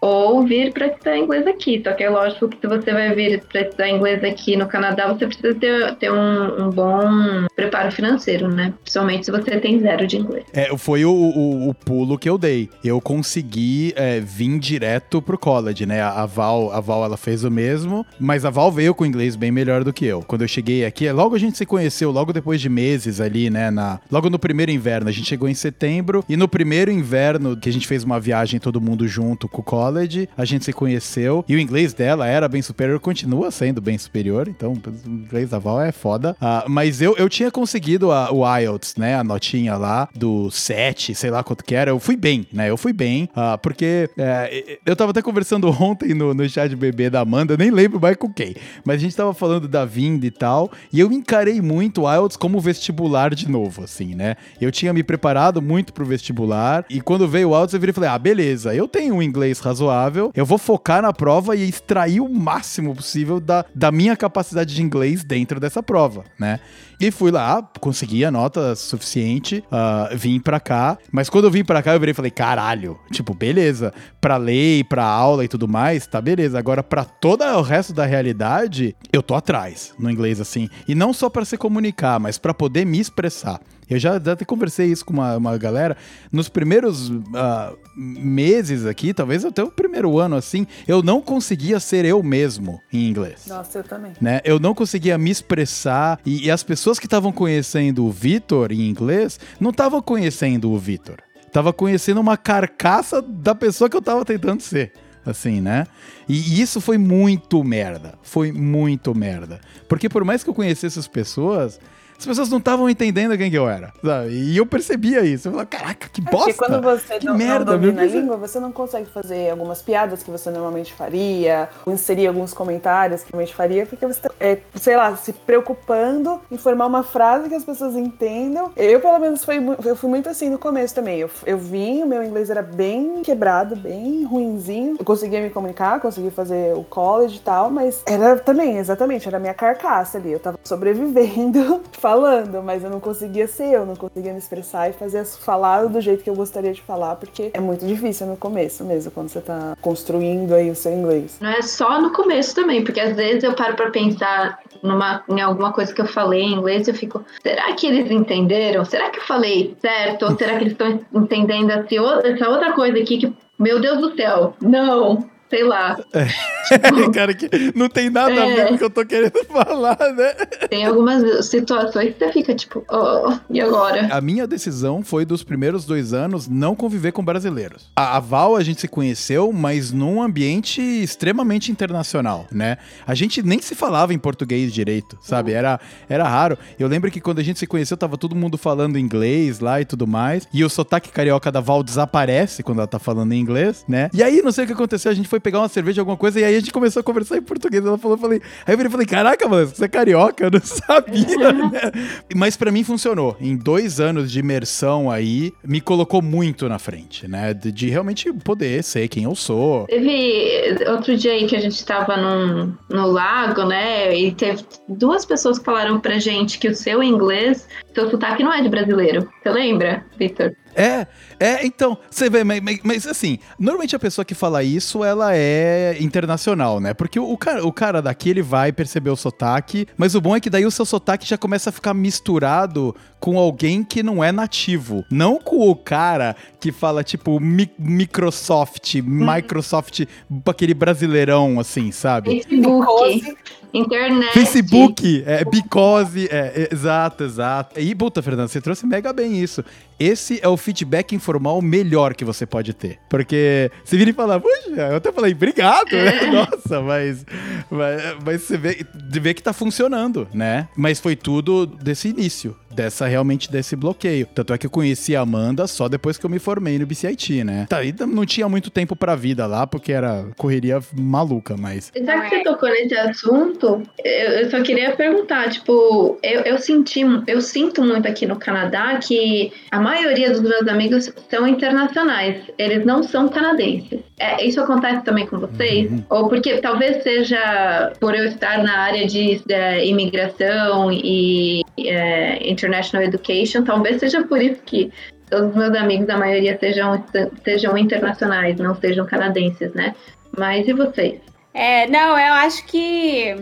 Ou vir para estudar inglês aqui. Só que é lógico que se você vai vir para estudar inglês aqui no Canadá, você precisa ter, ter um, um, bom preparo financeiro, né? Principalmente se você tem zero de inglês. É, foi o, o, o pulo que eu dei. Eu consegui é, vir direto pro college, né? A Val, a Val, ela fez o mesmo, mas a Val veio com inglês bem melhor do que eu. Quando eu cheguei aqui, logo a gente se conheceu, logo depois de meses ali, né? Na, logo no primeiro inverno. A gente chegou em setembro e no primeiro inverno que a gente fez uma viagem todo mundo junto com o college, college, a gente se conheceu e o inglês dela era bem superior, continua sendo bem superior, então o inglês da Val é foda. Uh, mas eu, eu tinha conseguido a, o IELTS, né, a notinha lá do 7, sei lá quanto que era, eu fui bem, né, eu fui bem, uh, porque uh, eu tava até conversando ontem no, no chat de bebê da Amanda, nem lembro mais com quem, mas a gente tava falando da vinda e tal, e eu encarei muito o IELTS como vestibular de novo, assim, né, eu tinha me preparado muito pro vestibular, e quando veio o IELTS eu virei e falei, ah, beleza, eu tenho um inglês razoável, razoável. Eu vou focar na prova e extrair o máximo possível da, da minha capacidade de inglês dentro dessa prova, né? E fui lá, consegui a nota suficiente, uh, vim pra cá. Mas quando eu vim pra cá, eu virei e falei, caralho, tipo, beleza. Pra lei, pra aula e tudo mais, tá beleza. Agora, pra todo o resto da realidade, eu tô atrás no inglês, assim. E não só para se comunicar, mas para poder me expressar. Eu já até conversei isso com uma, uma galera. Nos primeiros uh, meses aqui, talvez até o primeiro ano assim, eu não conseguia ser eu mesmo em inglês. Nossa, eu também. Né? Eu não conseguia me expressar. E, e as pessoas que estavam conhecendo o Vitor em inglês não estavam conhecendo o Vitor. Tava conhecendo uma carcaça da pessoa que eu tava tentando ser assim, né? E isso foi muito merda. Foi muito merda. Porque por mais que eu conhecesse as pessoas, as pessoas não estavam entendendo quem que eu era, sabe? E eu percebia isso. Eu falava, caraca, que bosta! Porque quando você que não, merda, não domina a língua, você não consegue fazer algumas piadas que você normalmente faria, ou inserir alguns comentários que normalmente faria, porque você tá, é, sei lá, se preocupando em formar uma frase que as pessoas entendam. Eu, pelo menos, fui, eu fui muito assim no começo também. Eu, eu vim, o meu inglês era bem quebrado, bem ruinzinho. Eu conseguia me comunicar, conseguia fazer o college e tal, mas era também, exatamente, era a minha carcaça ali. Eu tava sobrevivendo falando, mas eu não conseguia ser, eu não conseguia me expressar e fazer falar do jeito que eu gostaria de falar, porque é muito difícil no começo mesmo, quando você tá construindo aí o seu inglês. Não é só no começo também, porque às vezes eu paro para pensar numa, em alguma coisa que eu falei em inglês, eu fico, será que eles entenderam? Será que eu falei certo? Ou será que eles estão entendendo essa outra coisa aqui que, meu Deus do céu, não, sei lá. É. Tipo, cara, que não tem nada é. a ver com o que eu tô querendo falar, né? Tem algumas situações que você fica tipo, oh, e agora? A minha decisão foi dos primeiros dois anos não conviver com brasileiros. A, a Val a gente se conheceu, mas num ambiente extremamente internacional, né? A gente nem se falava em português direito, sabe? Era, era raro. Eu lembro que quando a gente se conheceu, tava todo mundo falando inglês lá e tudo mais. E o sotaque carioca da Val desaparece quando ela tá falando em inglês, né? E aí, não sei o que aconteceu, a gente foi pegar uma cerveja, alguma coisa, e aí a gente começou a conversar em português. Ela falou, falei, aí eu falei, caraca, mano, você é carioca, eu não sabia, né? Mas para mim funcionou. Em dois anos de imersão aí, me colocou muito na frente, né? De, de, realmente poder ser quem eu sou. Teve outro dia aí que a gente tava num, no lago, né? E teve duas pessoas que falaram pra gente que o seu inglês, seu sotaque não é de brasileiro. Você lembra, Victor? É, é, então, você vê, mas, mas, assim, normalmente a pessoa que fala isso, ela é internacional, né? Porque o, o, cara, o cara daqui, ele vai perceber o sotaque, mas o bom é que daí o seu sotaque já começa a ficar misturado com alguém que não é nativo. Não com o cara que fala, tipo, mi Microsoft, Microsoft, aquele brasileirão, assim, sabe? Facebook. Internet. Facebook, é, because, é, exato, exato. E, puta, Fernando, você trouxe mega bem isso. Esse é o feedback informal melhor que você pode ter. Porque você vira e fala, puxa, eu até falei, obrigado, né? Nossa, mas, mas, mas você vê, vê que tá funcionando, né? Mas foi tudo desse início dessa realmente desse bloqueio. Tanto é que eu conheci a Amanda só depois que eu me formei no BCIT, né? Tá, e não tinha muito tempo pra vida lá, porque era correria maluca, mas. Já que você tocou nesse assunto, eu, eu só queria perguntar, tipo, eu, eu senti, eu sinto muito aqui no Canadá que a maioria dos meus amigos são internacionais, eles não são canadenses. É, isso acontece também com vocês? Uhum. Ou porque talvez seja por eu estar na área de, de é, imigração e é, international education, talvez seja por isso que todos os meus amigos, a maioria sejam, sejam internacionais, não sejam canadenses, né? Mas e vocês? É, não, eu acho que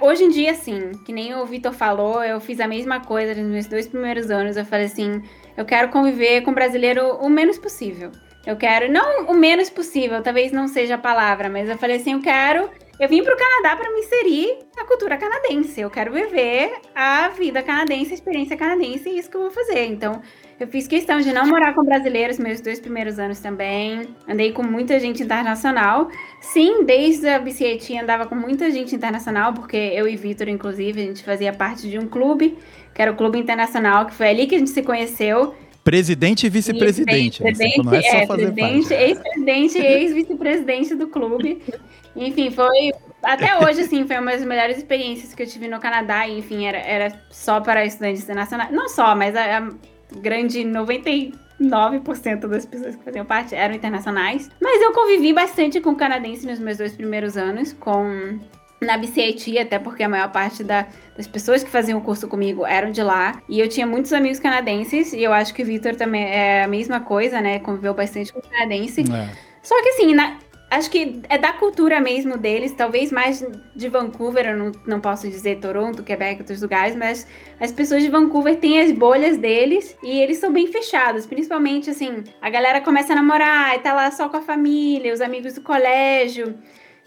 hoje em dia, sim, que nem o Vitor falou, eu fiz a mesma coisa nos meus dois primeiros anos. Eu falei assim: eu quero conviver com brasileiro o menos possível. Eu quero, não o menos possível, talvez não seja a palavra, mas eu falei assim: eu quero. Eu vim para o Canadá para me inserir na cultura canadense. Eu quero viver a vida canadense, a experiência canadense, e isso que eu vou fazer. Então, eu fiz questão de não morar com brasileiros meus dois primeiros anos também. Andei com muita gente internacional. Sim, desde a BCAT andava com muita gente internacional, porque eu e Vitor, inclusive, a gente fazia parte de um clube, que era o Clube Internacional, que foi ali que a gente se conheceu. Presidente e vice-presidente. Não é só é, fazer presidente, ex-presidente e ex-vice-presidente do clube. Enfim, foi. Até hoje, assim, foi uma das melhores experiências que eu tive no Canadá. E, enfim, era, era só para estudantes internacionais. Não só, mas a, a grande 99% das pessoas que faziam parte eram internacionais. Mas eu convivi bastante com canadense nos meus dois primeiros anos, com na BCIT, até porque a maior parte da, das pessoas que faziam o curso comigo eram de lá. E eu tinha muitos amigos canadenses, e eu acho que o Victor também é a mesma coisa, né? Conviveu bastante com canadense. É. Só que assim, na, acho que é da cultura mesmo deles, talvez mais de Vancouver, eu não, não posso dizer Toronto, Quebec, outros lugares, mas as pessoas de Vancouver têm as bolhas deles e eles são bem fechados, principalmente assim, a galera começa a namorar e tá lá só com a família, os amigos do colégio.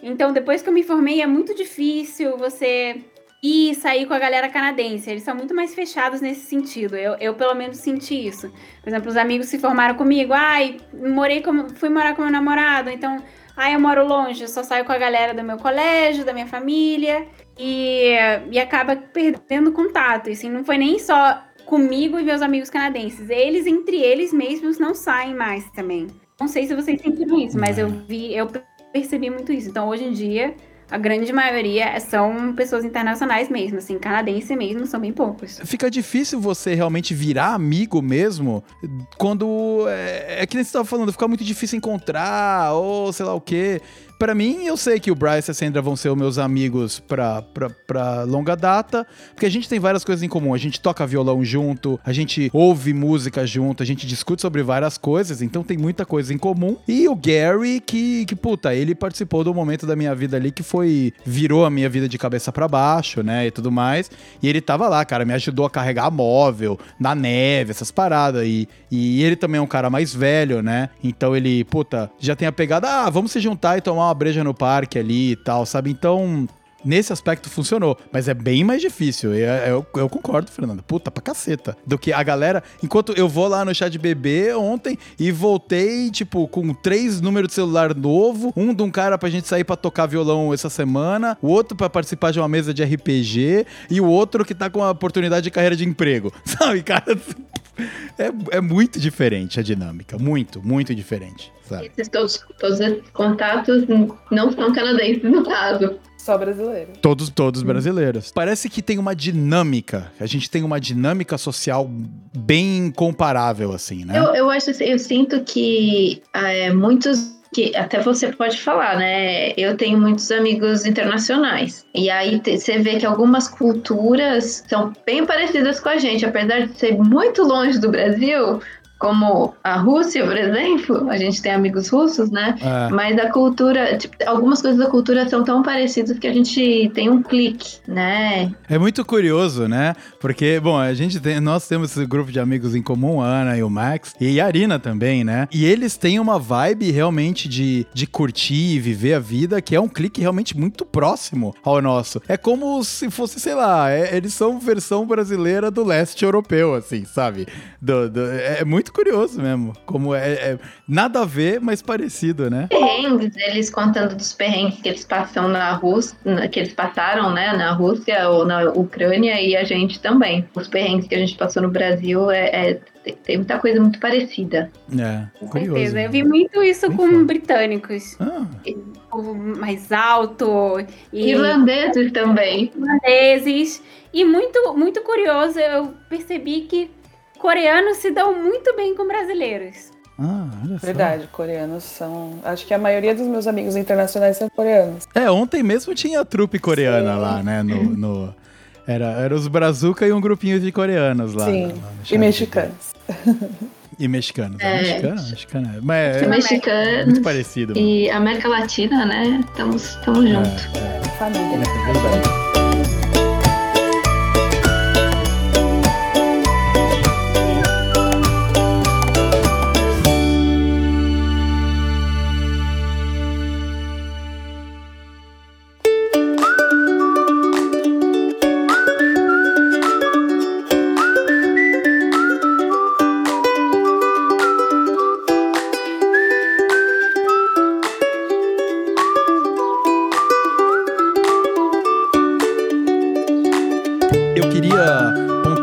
Então, depois que eu me formei, é muito difícil você ir sair com a galera canadense. Eles são muito mais fechados nesse sentido. Eu, eu pelo menos senti isso. Por exemplo, os amigos se formaram comigo. Ai, morei com, fui morar com meu namorado, então ah, eu moro longe, eu só saio com a galera do meu colégio, da minha família, e, e acaba perdendo contato. Assim, não foi nem só comigo e meus amigos canadenses. Eles, entre eles mesmos, não saem mais também. Não sei se vocês sentiram isso, mas eu vi, eu percebi muito isso. Então, hoje em dia, a grande maioria são pessoas internacionais mesmo, assim, canadense mesmo, são bem poucos. Fica difícil você realmente virar amigo mesmo quando. É, é que nem você estava falando, fica muito difícil encontrar, ou sei lá o quê. Para mim, eu sei que o Bryce e a Sandra vão ser meus amigos pra, pra, pra longa data, porque a gente tem várias coisas em comum. A gente toca violão junto, a gente ouve música junto, a gente discute sobre várias coisas, então tem muita coisa em comum. E o Gary, que, que puta, ele participou do momento da minha vida ali que foi. virou a minha vida de cabeça para baixo, né? E tudo mais. E ele tava lá, cara, me ajudou a carregar móvel, na neve, essas paradas. E, e ele também é um cara mais velho, né? Então ele, puta, já tem a pegada, ah, vamos se juntar e tomar uma breja no parque ali e tal, sabe? Então, nesse aspecto funcionou. Mas é bem mais difícil. Eu, eu, eu, concordo, Fernando. Puta, pra caceta. Do que a galera. Enquanto eu vou lá no chat de bebê ontem e voltei, tipo, com três números de celular novo. Um de um cara pra gente sair pra tocar violão essa semana. O outro pra participar de uma mesa de RPG. E o outro que tá com a oportunidade de carreira de emprego. Sabe, cara? É, é muito diferente a dinâmica. Muito, muito diferente. Sabe? Esses todos, todos esses contatos não são canadenses, no caso. Só brasileiro. Todos, todos hum. brasileiros. Parece que tem uma dinâmica. A gente tem uma dinâmica social bem comparável, assim, né? Eu, eu acho assim, eu sinto que é, muitos que até você pode falar, né? Eu tenho muitos amigos internacionais. E aí você vê que algumas culturas são bem parecidas com a gente, apesar de ser muito longe do Brasil, como a Rússia, por exemplo, a gente tem amigos russos, né? É. Mas a cultura, tipo, algumas coisas da cultura são tão parecidas que a gente tem um clique, né? É muito curioso, né? Porque, bom, a gente tem, nós temos esse grupo de amigos em comum, a Ana e o Max, e a Arina também, né? E eles têm uma vibe realmente de, de curtir e viver a vida, que é um clique realmente muito próximo ao nosso. É como se fosse, sei lá, é- eles são versão brasileira do leste europeu, assim, sabe? Do- do- é muito curioso mesmo. Como é, é nada a ver, mas parecido, né? Perrengues, eles contando dos perrengues que eles passam na Rússia, que eles passaram, né, na Rússia ou na Ucrânia e a gente também. Os perrengues que a gente passou no Brasil é, é- tem- muita coisa muito parecida. É, Com curioso. certeza. Eu vi muito isso Bem com foda. britânicos. Ah, povo mais alto e Irlandeses também. irlandeses. E muito, muito curioso, eu percebi que coreanos se dão muito bem com brasileiros. ah, olha só. Verdade, coreanos são. Acho que a maioria dos meus amigos internacionais são coreanos. É, ontem mesmo tinha a trupe coreana Sim. lá, né? No, no- era, era os Brazuca e um grupinho de coreanos lá. Sim, lá e mexicanos. E mexicanos. É, É. mexicano? Mexicano. é. Mas é, Mexicanos muito parecido. mano. e América Latina, né? Estamos estamos juntos. Família. É verdade.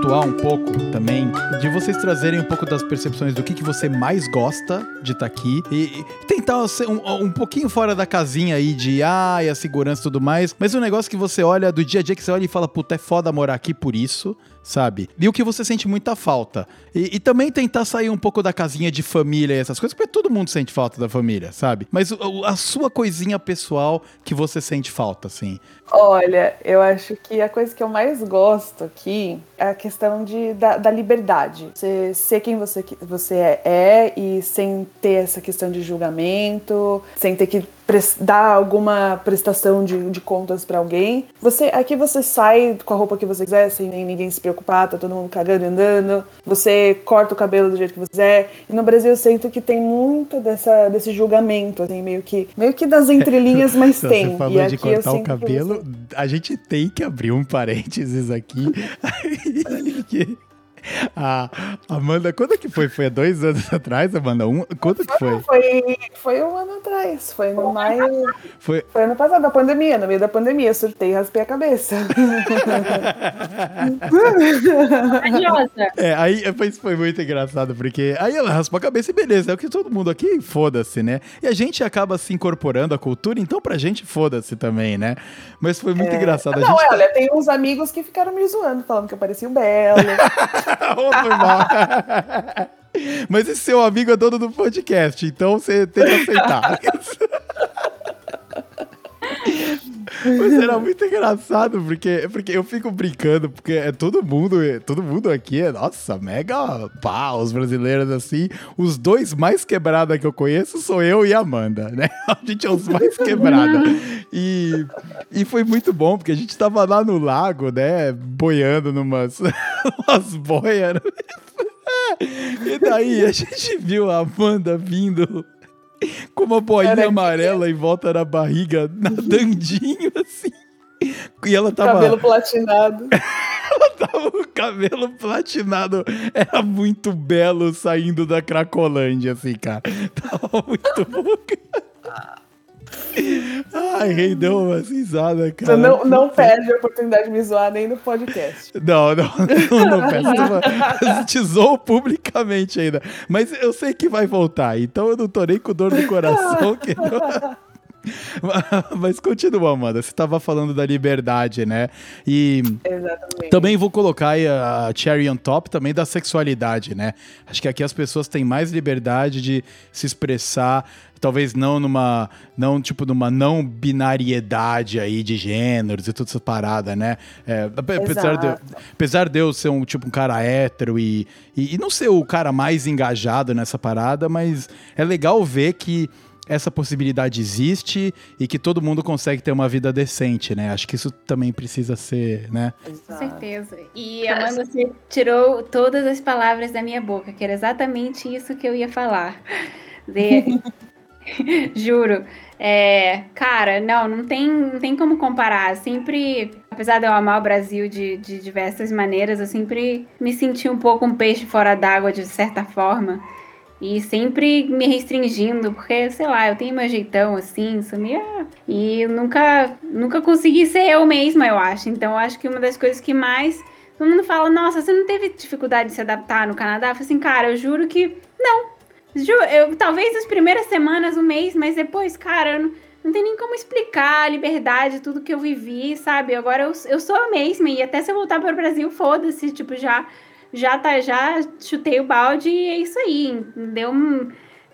Pontuar um pouco também de vocês trazerem um pouco das percepções do que, que você mais gosta de estar aqui e, e tentar ser um, um pouquinho fora da casinha aí de ai, a segurança e tudo mais, mas um negócio que você olha do dia a dia que você olha e fala, puta, é foda morar aqui por isso, sabe? E o que você sente muita falta. E, e também tentar sair um pouco da casinha de família e essas coisas, porque todo mundo sente falta da família, sabe? Mas o- a sua coisinha pessoal que você sente falta, assim. Olha, eu acho que a coisa que eu mais gosto aqui é a questão de, da, da liberdade. Você ser quem você, você é, é e sem ter essa questão de julgamento, sem ter que dar alguma prestação de, de contas pra alguém. Você Aqui você sai com a roupa que você quiser, sem nem ninguém se preocupar, tá todo mundo cagando e andando. Você corta o cabelo do jeito que você quiser. E no Brasil eu sinto que tem muito dessa, desse julgamento, assim, meio que, meio que das entrelinhas, mas Se tem. Você falou e de cortar o cabelo, você- a gente tem que abrir um parênteses aqui. A Amanda, quando é que foi? Foi há dois anos atrás, Amanda? Um, quando que foi? Foi, foi um ano atrás, foi no maio. Foi. Foi ano passado, da pandemia, no meio da pandemia, eu surtei e raspei a cabeça. É, aí foi, foi muito engraçado, porque aí ela raspou a cabeça e beleza, é o que todo mundo aqui foda-se, né? E a gente acaba se incorporando à cultura, então pra gente foda-se também, né? Mas foi muito engraçado. A Não, gente é, olha, tem uns amigos que ficaram me zoando, falando que eu parecia o Belo. Oh, foi mal. Mas esse seu amigo é dono do podcast, então você tem que aceitar. Mas era muito engraçado, porque, porque eu fico brincando, porque é todo mundo, todo mundo aqui é, nossa, mega pá, os brasileiros assim. Os dois mais quebrados que eu conheço sou eu e a Amanda, né? A gente é os mais quebrados. E, e foi muito bom, porque a gente tava lá no lago, né, boiando numas, umas boias. E daí a gente viu a Amanda vindo com uma boinha Era amarela em volta da barriga, nadandinho assim. E ela tava, cabelo platinado. tava com o cabelo platinado. Era muito belo saindo da Cracolândia, assim, cara. Tava muito bom. Ai, rendeu uma risada, Você cara. não, não perde a oportunidade de me zoar nem no podcast. Não, não, não, não peço. Te zoou publicamente ainda. Mas eu sei que vai voltar, então eu não tô nem com dor no coração. Que não... Mas continua, Amanda. Você estava falando da liberdade, né? E Exatamente. também vou colocar aí a cherry on top também da sexualidade, né? Acho que aqui as pessoas têm mais liberdade de se expressar, talvez não numa, não tipo numa não binariedade aí de gêneros e toda essa parada, né? É, apesar, de, apesar de eu ser um tipo um cara hétero e, e, e não ser o cara mais engajado nessa parada, mas é legal ver que essa possibilidade existe e que todo mundo consegue ter uma vida decente, né? Acho que isso também precisa ser, né? Com certeza. E Amanda, você tirou todas as palavras da minha boca, que era exatamente isso que eu ia falar. De- Juro. É, cara, não, não tem, não tem como comparar. Sempre, apesar de eu amar o Brasil de, de diversas maneiras, eu sempre me senti um pouco um peixe fora d'água, de certa forma. E sempre me restringindo, porque, sei lá, eu tenho meu jeitão assim, sou meio. E eu nunca, nunca consegui ser eu mesma, eu acho. Então, eu acho que uma das coisas que mais. Todo mundo fala, nossa, você não teve dificuldade de se adaptar no Canadá? Eu falei assim, cara, eu juro que. Não. Eu, talvez as primeiras semanas, um mês, mas depois, cara, não, não tem nem como explicar a liberdade, tudo que eu vivi, sabe? Agora eu, eu sou a mesma, e até se eu voltar para o Brasil, foda-se, tipo, já já tá, já chutei o balde e é isso aí. Deu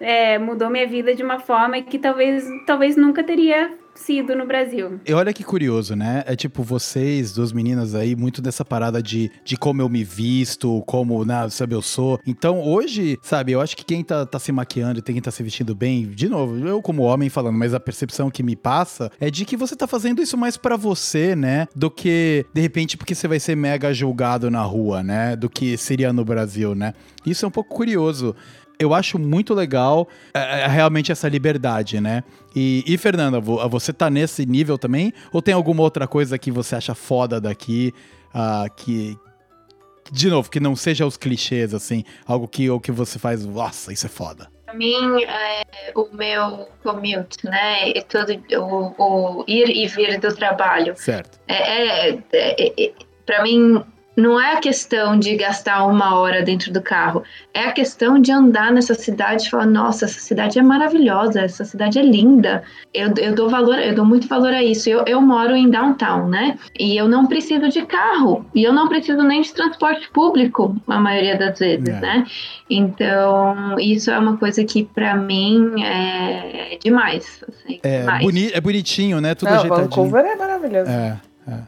é, mudou minha vida de uma forma que talvez, talvez nunca teria sido no Brasil. E olha que curioso, né? É tipo, vocês, duas meninas aí, muito dessa parada de, de como eu me visto, como, né, sabe, eu sou. Então, hoje, sabe, eu acho que quem tá, tá se maquiando e quem tá se vestindo bem, de novo, eu como homem falando, mas a percepção que me passa é de que você tá fazendo isso mais pra você, né? Do que, de repente, porque você vai ser mega julgado na rua, né? Do que seria no Brasil, né? Isso é um pouco curioso eu acho muito legal é, é, realmente essa liberdade, né? E, e, Fernanda, vo- você tá nesse nível também? Ou tem alguma outra coisa que você acha foda daqui? ah, que. De novo, que não seja os clichês, assim, algo que, ou que você faz, nossa, isso é foda. Pra mim, é, o meu commute, né? E todo o, o ir e vir do trabalho. Certo. É, é, é, é, para mim, não é a questão de gastar uma hora dentro do carro. É a questão de andar nessa cidade e falar, nossa, essa cidade é maravilhosa, essa cidade é linda. Eu, eu dou valor, eu dou muito valor a isso. Eu, eu moro em downtown, né? E eu não preciso de carro. E eu não preciso nem de transporte público, a maioria das vezes, É. né? Então, isso é uma coisa que para mim é demais. Assim, É, demais. boni é bonitinho, né? Tudo Não, ajeitadinho. Vancouver é maravilhoso. É.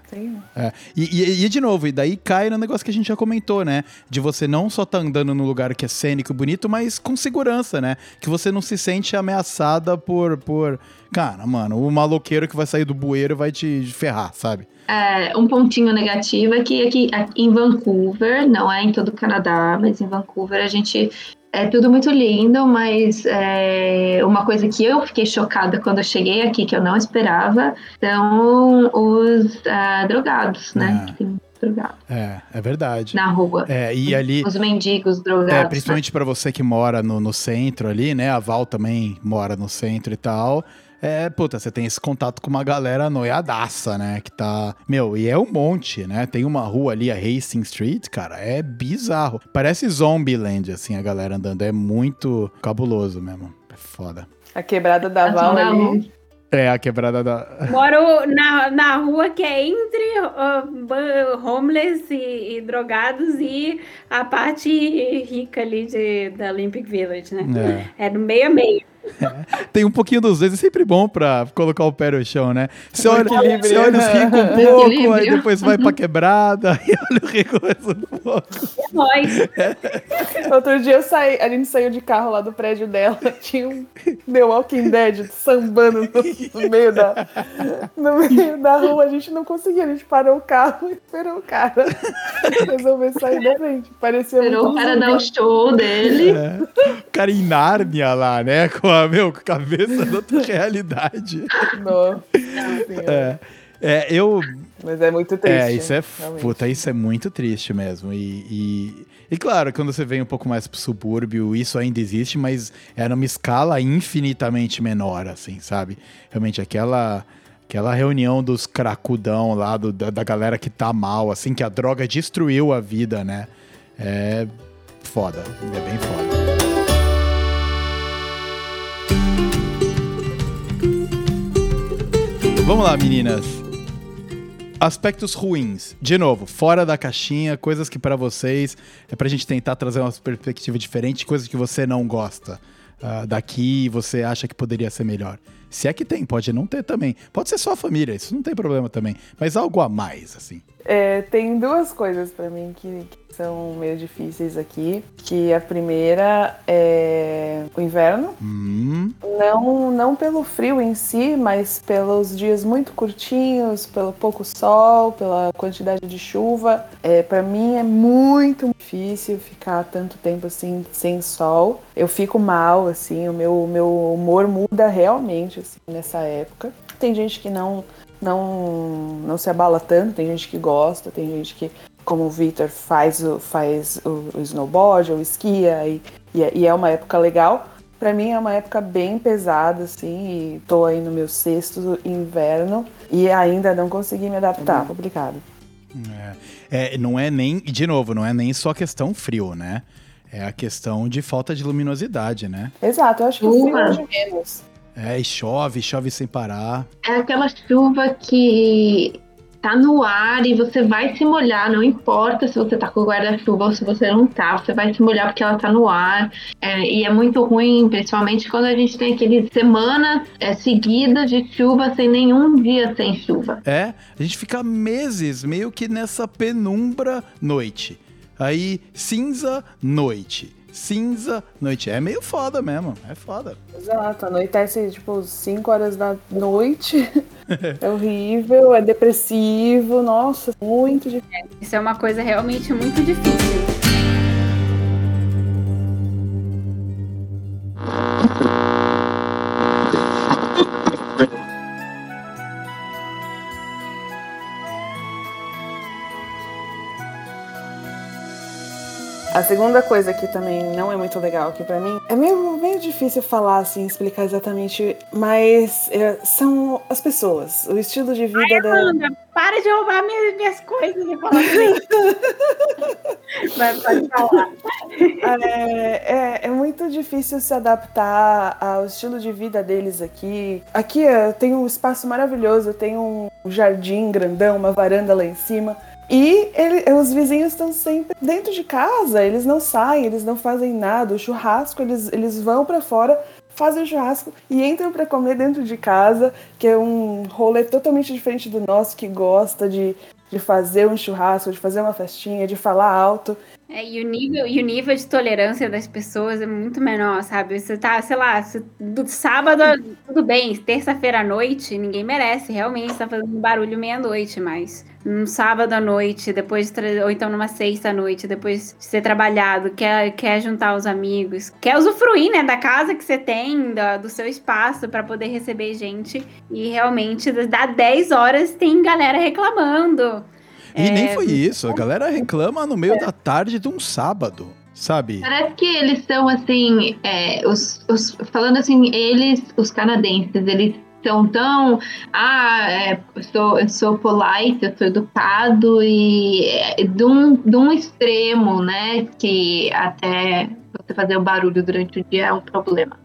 Sim. É. E, e- e, de novo, e daí cai no negócio que a gente já comentou, né? De você não só tá andando num lugar que é cênico e bonito, mas com segurança, né? Que você não se sente ameaçada por. por... Cara, mano, o maloqueiro que vai sair do bueiro vai te ferrar, sabe? É, um pontinho negativo é que aqui, aqui em Vancouver, não é em todo o Canadá, mas em Vancouver a gente é tudo muito lindo, mas é, uma coisa que eu fiquei chocada quando eu cheguei aqui, que eu não esperava, são os ah, drogados, né? Ah. Drogado É, é verdade. na rua. É, e ali. Os mendigos drogados. É, né? principalmente pra você que mora no, no centro ali, né? A Val também mora no centro e tal. É, puta, você tem esse contato com uma galera noiadaça, né? Que tá. Meu, e é um monte, né? Tem uma rua ali, a Hastings Street, cara, é bizarro. Parece Zombieland, assim, a galera andando. É muito cabuloso mesmo. É foda. A quebrada da Tá Val ali. É, a quebrada da. Moro na, na rua que é entre ba- homeless e, e drogados e a parte rica ali de, da Olympic Village, né? É, no meio a meio. Tem um pouquinho dos dois, é sempre bom pra colocar o pé no chão, né? Você olha, você olha os ricos um pouco, aí depois vai pra quebrada, e olha o rico mais um pouco. É nóis. Outro dia eu saí, a gente saiu de carro lá do prédio dela, tinha um The Walking Dead sambando no, no meio da no meio da rua, a gente não conseguia, a gente parou o carro e esperou o cara resolver sair da frente. Parecia Esperou muito o cara dar o show dele. É. O cara em Nárnia lá, né? Com a, meu, com a cabeça da outra realidade. Nossa. É. É, eu. Mas é muito triste. É, isso é. realmente. Puta, isso é muito triste mesmo. E, e, e claro, quando você vem um pouco mais pro subúrbio, isso ainda existe, mas é numa escala infinitamente menor, assim, sabe? Realmente aquela. Aquela reunião dos cracudão lá, do- da, da galera que tá mal, assim, que a droga destruiu a vida, né? É foda. É bem foda. Vamos lá, meninas. Aspectos ruins. De novo, fora da caixinha, coisas que pra vocês é pra gente tentar trazer uma perspectiva diferente, coisas que você não gosta ah, daqui você acha que poderia ser melhor. Se é que tem, pode não ter também. Pode ser só a família, isso não tem problema também. Mas algo a mais, assim. É, tem duas coisas pra mim que, que são meio difíceis aqui. Que a primeira é o inverno. Hum, Não, não pelo frio em si, mas pelos dias muito curtinhos, pelo pouco sol, pela quantidade de chuva. É, para mim é muito difícil ficar tanto tempo assim sem sol. Eu fico mal, assim, o meu, meu humor muda realmente assim, nessa época. Tem gente que não, não, não se abala tanto, tem gente que gosta, tem gente que, como o Victor, faz o, faz o, o snowboard ou esquia e, e é- e é uma época legal. Pra mim é uma época bem pesada, assim, e tô aí no meu sexto inverno e ainda não consegui me adaptar. Complicado. é, não é nem. E de novo, não é nem só questão frio, né? É a questão de falta de luminosidade, né? Exato, eu acho que o frio é de menos. É, e chove, chove sem parar. É aquela chuva que tá no ar e você vai se molhar, não importa se você tá com o guarda-chuva ou se você não tá, você vai se molhar porque ela tá no ar. É, e é muito ruim, principalmente quando a gente tem aqueles semanas é, seguidas de chuva sem nenhum dia sem chuva. É, a gente fica meses meio que nessa penumbra noite. Aí, cinza, noite. Cinza, noite. É meio foda mesmo. É foda. Exato, anoitece tipo 5 horas da noite. é horrível, é depressivo, nossa, muito difícil. Isso é uma coisa realmente muito difícil. A segunda coisa que também não é muito legal aqui pra mim, é meio, meio difícil falar assim, explicar exatamente, mas é, são as pessoas, o estilo de vida da. Amanda, para de roubar minhas, minhas coisas e falar assim. Vai, pode falar. É, é, é muito difícil se adaptar ao estilo de vida deles aqui. Aqui é, tem um espaço maravilhoso, tem um jardim grandão, uma varanda lá em cima. E ele- os vizinhos estão sempre dentro de casa, eles não saem, eles não fazem nada. O churrasco, eles, eles vão pra fora, fazem o churrasco e entram pra comer dentro de casa, que é um rolê totalmente diferente do nosso, que gosta de, de fazer um churrasco, de fazer uma festinha, de falar alto. É, e, o nível, e o nível de tolerância das pessoas é muito menor, sabe? Você tá, sei lá, você- do sábado, tudo bem, terça-feira à noite, ninguém merece, realmente tá fazendo barulho meia-noite, mas num sábado à noite, depois de ou então numa sexta à noite, depois de ser trabalhado, quer, quer juntar os amigos, quer usufruir, né, da casa que você tem, da- do seu espaço para poder receber gente, e realmente dá 10 horas tem galera reclamando. E É, nem foi isso. A galera reclama no meio da tarde de um sábado, sabe? Parece que eles são assim, é, os, os- falando assim, eles, os canadenses, eles são tão, ah, é, eu, sou, eu sou polite, eu sou educado e é, de, um, de um extremo, né, que até você fazer o barulho durante o dia é um problema.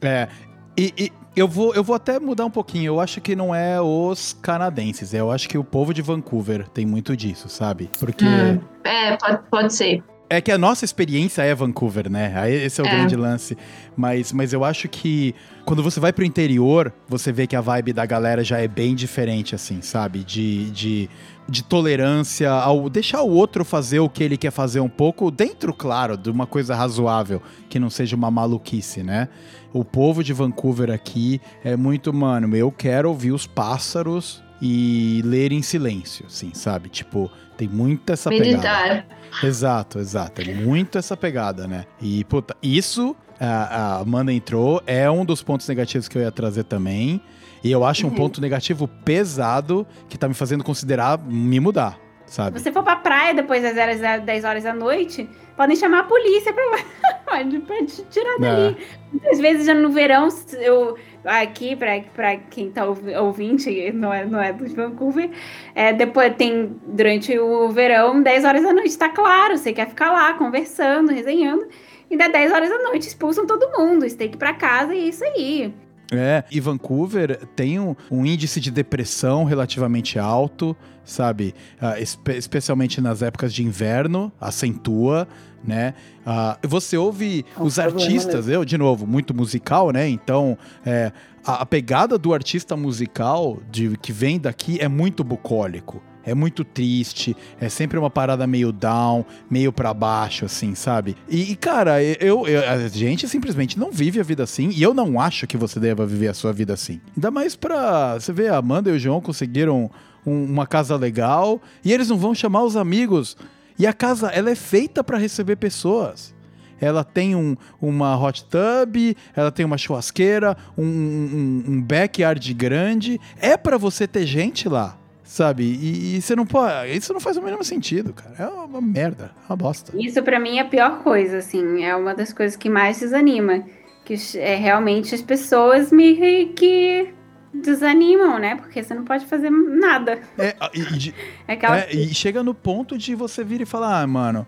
É. E, e eu, vou, eu vou até mudar um pouquinho. Eu acho que não é os canadenses. Eu acho que o povo de Vancouver tem muito disso, sabe? Porque. Hum. É, pode, pode ser. É que a nossa experiência é Vancouver, né? Esse é o É. grande lance. Mas, mas eu acho que quando você vai pro interior, você vê que a vibe da galera já é bem diferente, assim, sabe? De, de, de tolerância ao deixar o outro fazer o que ele quer fazer um pouco, dentro, claro, de uma coisa razoável, que não seja uma maluquice, né? O povo de Vancouver aqui é muito, mano, eu quero ouvir os pássaros e ler em silêncio, assim, sabe? Tipo, tem muita essa pegada. Meditar. Exato, exato. É muito essa pegada, né? E, puta, isso, a, Amanda entrou, é um dos pontos negativos que eu ia trazer também. E eu acho um Uhum. ponto negativo pesado que tá me fazendo considerar me mudar, sabe? Se você for pra praia depois das 10 10 horas da noite, podem chamar a polícia pra, pra te tirar dali. Muitas vezes já no verão, eu aqui, pra quem tá ouvi- ouvinte, não é, não é do Vancouver, é, depois tem, durante o verão, 10 horas da noite, tá claro, você quer ficar lá conversando, resenhando, e dá 10 horas da noite expulsam todo mundo, você tem que ir pra casa e é isso aí. É, e Vancouver tem um, um índice de depressão relativamente alto, sabe? Ah, espe- especialmente nas épocas de inverno, acentua, né? Ah, você ouve É um os artistas, eu, de novo, muito musical, né? Então, é, a, a pegada do artista musical de, que vem daqui é muito bucólico. É muito triste, é sempre uma parada meio down, meio pra baixo, assim, sabe? E, e, cara, eu, eu- a gente simplesmente não vive a vida assim, e eu não acho que você deva viver a sua vida assim. Ainda mais pra. Você vê, a Amanda e o João conseguiram um- uma casa legal, e eles não vão chamar os amigos. E a casa, ela é feita pra receber pessoas. Ela tem um, uma hot tub, ela tem uma churrasqueira, um, um, um backyard grande. É pra você ter gente lá, sabe? E, e você não pode. Isso não faz o mínimo sentido, cara. É uma merda, é uma bosta. Isso pra mim é a pior coisa, assim, é uma das coisas que mais desanima, que é realmente as pessoas me que desanimam, né? Porque você não pode fazer nada. É, e, É aquela é, e chega no ponto de você vir e falar, ah, mano,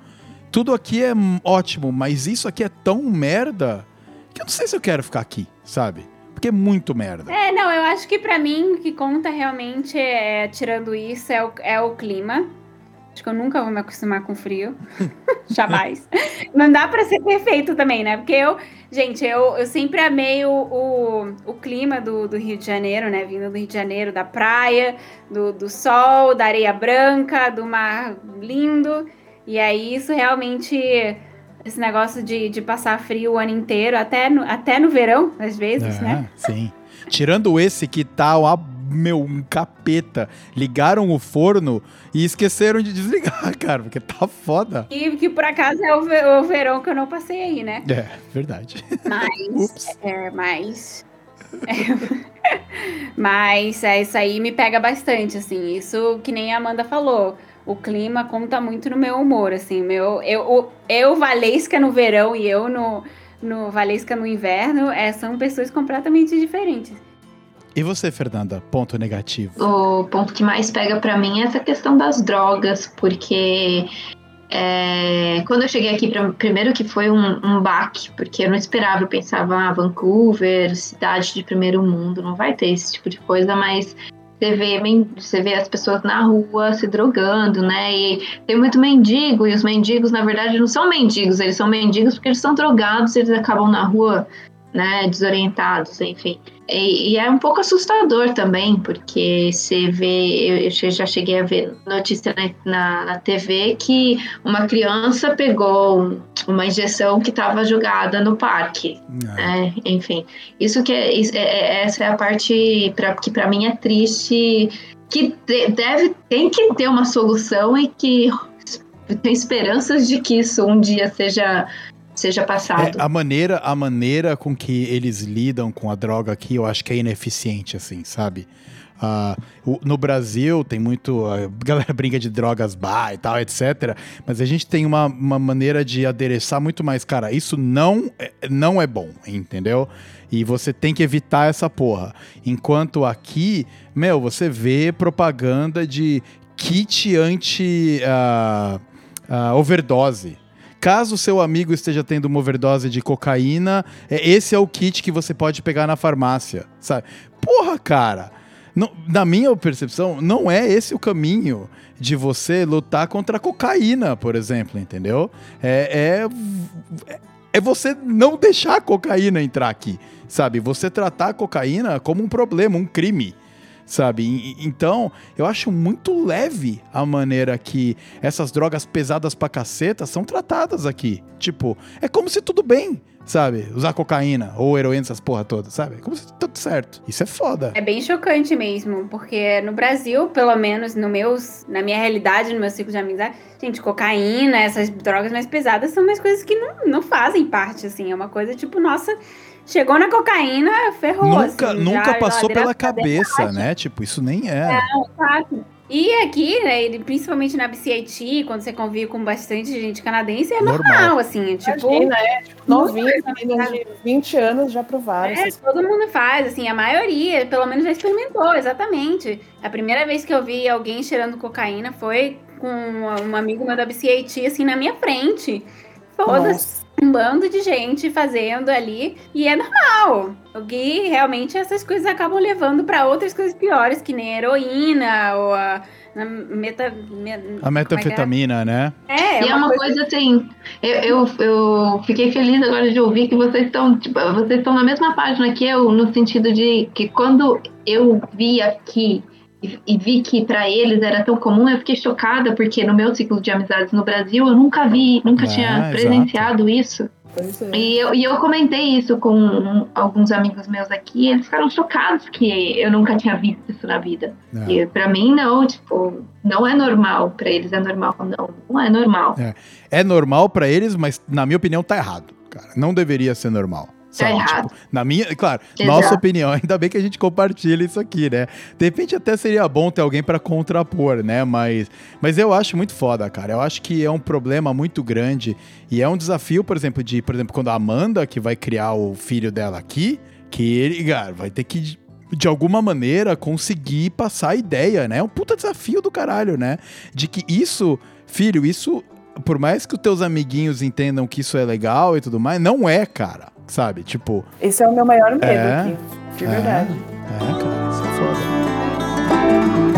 tudo aqui é ótimo, mas isso aqui é tão merda que eu não sei se eu quero ficar aqui, sabe? Porque é muito merda. É, não, eu acho que pra mim o que conta realmente, é, tirando isso, é o, é o clima. Acho que eu nunca vou me acostumar com frio. Jamais. Não dá pra ser perfeito também, né? Porque eu, gente, eu, eu sempre amei o, o, o clima do, do Rio de Janeiro, né? Vindo do Rio de Janeiro, da praia, do, do sol, da areia branca, do mar lindo. E aí isso realmente. Esse negócio de, de passar frio o ano inteiro, até no, até no verão, às vezes, É, né? Sim. Tirando esse que tá ó, meu, um capeta. Ligaram o forno e esqueceram de desligar, cara, porque tá foda. E que por acaso é o, ve- o verão que eu não passei aí, né? É, verdade. Mas. É, mas. é, mas é, isso aí me pega bastante, assim. Isso que nem a Amanda falou. O clima conta muito no meu humor, assim. Meu, eu, eu Valesca no verão e eu no, no Valesca no inverno é, são pessoas completamente diferentes. E você, Fernanda? Ponto negativo. O ponto que mais pega pra mim é essa questão das drogas, porque é, quando eu cheguei aqui, pra- primeiro que foi um, um baque, porque eu não esperava, eu pensava, ah, Vancouver, cidade de primeiro mundo, não vai ter esse tipo de coisa, mas você vê, você vê as pessoas na rua se drogando, né? E tem muito mendigo, e os mendigos, na verdade, não são mendigos, eles são mendigos porque eles são drogados, eles acabam na rua, né, desorientados, enfim. E, e é um pouco assustador também, porque você vê, eu, já cheguei a ver notícia na, na, TV que uma criança pegou um- uma injeção que estava jogada no parque. É, enfim, isso que é, isso é- é- essa é a parte pra, que para mim é triste, que de- deve tem que ter uma solução e que tem esperanças de que isso um dia seja seja É, passado. a maneira, a maneira com que eles lidam com a droga aqui, eu acho que é ineficiente, assim, sabe? O- no Brasil tem muito. A galera brinca de drogas bar e tal, etc. Mas a gente tem uma, uma maneira de adereçar muito mais. Cara, isso não, é- não é bom, entendeu? E você tem que evitar essa porra. Enquanto aqui, meu, você vê propaganda de kit anti ah, ah, overdose. Caso seu amigo esteja tendo uma overdose de cocaína, é- esse é o kit que você pode pegar na farmácia, sabe? Porra, cara! não- na minha percepção, não é esse o caminho de você lutar contra a cocaína, por exemplo, entendeu? É, é, é você não deixar a cocaína entrar aqui, sabe? Você tratar a cocaína como um problema, um crime sabe? Então, eu acho muito leve a maneira que essas drogas pesadas pra caceta são tratadas aqui. Tipo, é como se tudo bem, sabe? Usar cocaína ou heroína, essas porra todas, sabe? É como se tudo certo. Isso é foda. É bem chocante mesmo, porque no Brasil, pelo menos no meus, na minha realidade, no meu ciclo de amizade, gente, cocaína, essas drogas mais pesadas são umas coisas que não, não fazem parte, assim. É uma coisa tipo, nossa, chegou na cocaína, ferrou. Nunca, assim, nunca já passou pela cabeça, né? Tipo, isso nem é. Exato. E aqui, né, ele- principalmente na BCIT, quando você convive com bastante gente canadense, é normal, Normal. assim, tipo, Imagina, é, tipo, novinhos, meninas de 20 anos já provaram. É, essas todo mundo faz, assim, a maioria, pelo menos já experimentou, exatamente. A primeira vez que eu vi alguém cheirando cocaína foi com um amigo meu da BCAT, assim, na minha frente. Foda-se. Um bando de gente fazendo ali e é normal. O que realmente essas coisas acabam levando para outras coisas piores, que nem heroína ou a meta, me, a é metanfetamina, é? né? É, é e é uma coisa, coisa assim. Eu, eu, eu, fiquei feliz agora de ouvir que vocês estão, tipo, vocês estão na mesma página que eu, no sentido de que quando eu vi aqui e, e vi que para eles era tão comum, eu fiquei chocada, porque no meu ciclo de amizades no Brasil eu nunca vi, nunca é, tinha presenciado exato. isso. É. E, eu, e eu comentei isso com alguns amigos meus aqui, eles ficaram chocados que eu nunca tinha visto isso na vida. É. E pra mim, não, tipo, não é normal. Pra eles é normal. Não, não é normal. É, é normal para eles, mas na minha opinião tá errado, cara. Não deveria ser normal. Sabe? É errado. Tipo, na minha, claro, Exato. nossa opinião, ainda bem que a gente compartilha isso aqui, né? De repente até seria bom ter alguém para contrapor, né? Mas, mas eu acho muito foda, cara. Eu acho que é um problema muito grande e é um desafio, por exemplo, de, por exemplo, quando a Amanda, que vai criar o filho dela aqui, que ele, cara, vai ter que de alguma maneira conseguir passar a ideia, né? É um puta desafio do caralho, né? De que isso, filho, isso por mais que os teus amiguinhos entendam que isso é legal e tudo mais, não é, cara sabe? Tipo. Esse é o meu maior medo é, aqui, de é, verdade. É, cara, isso é foda.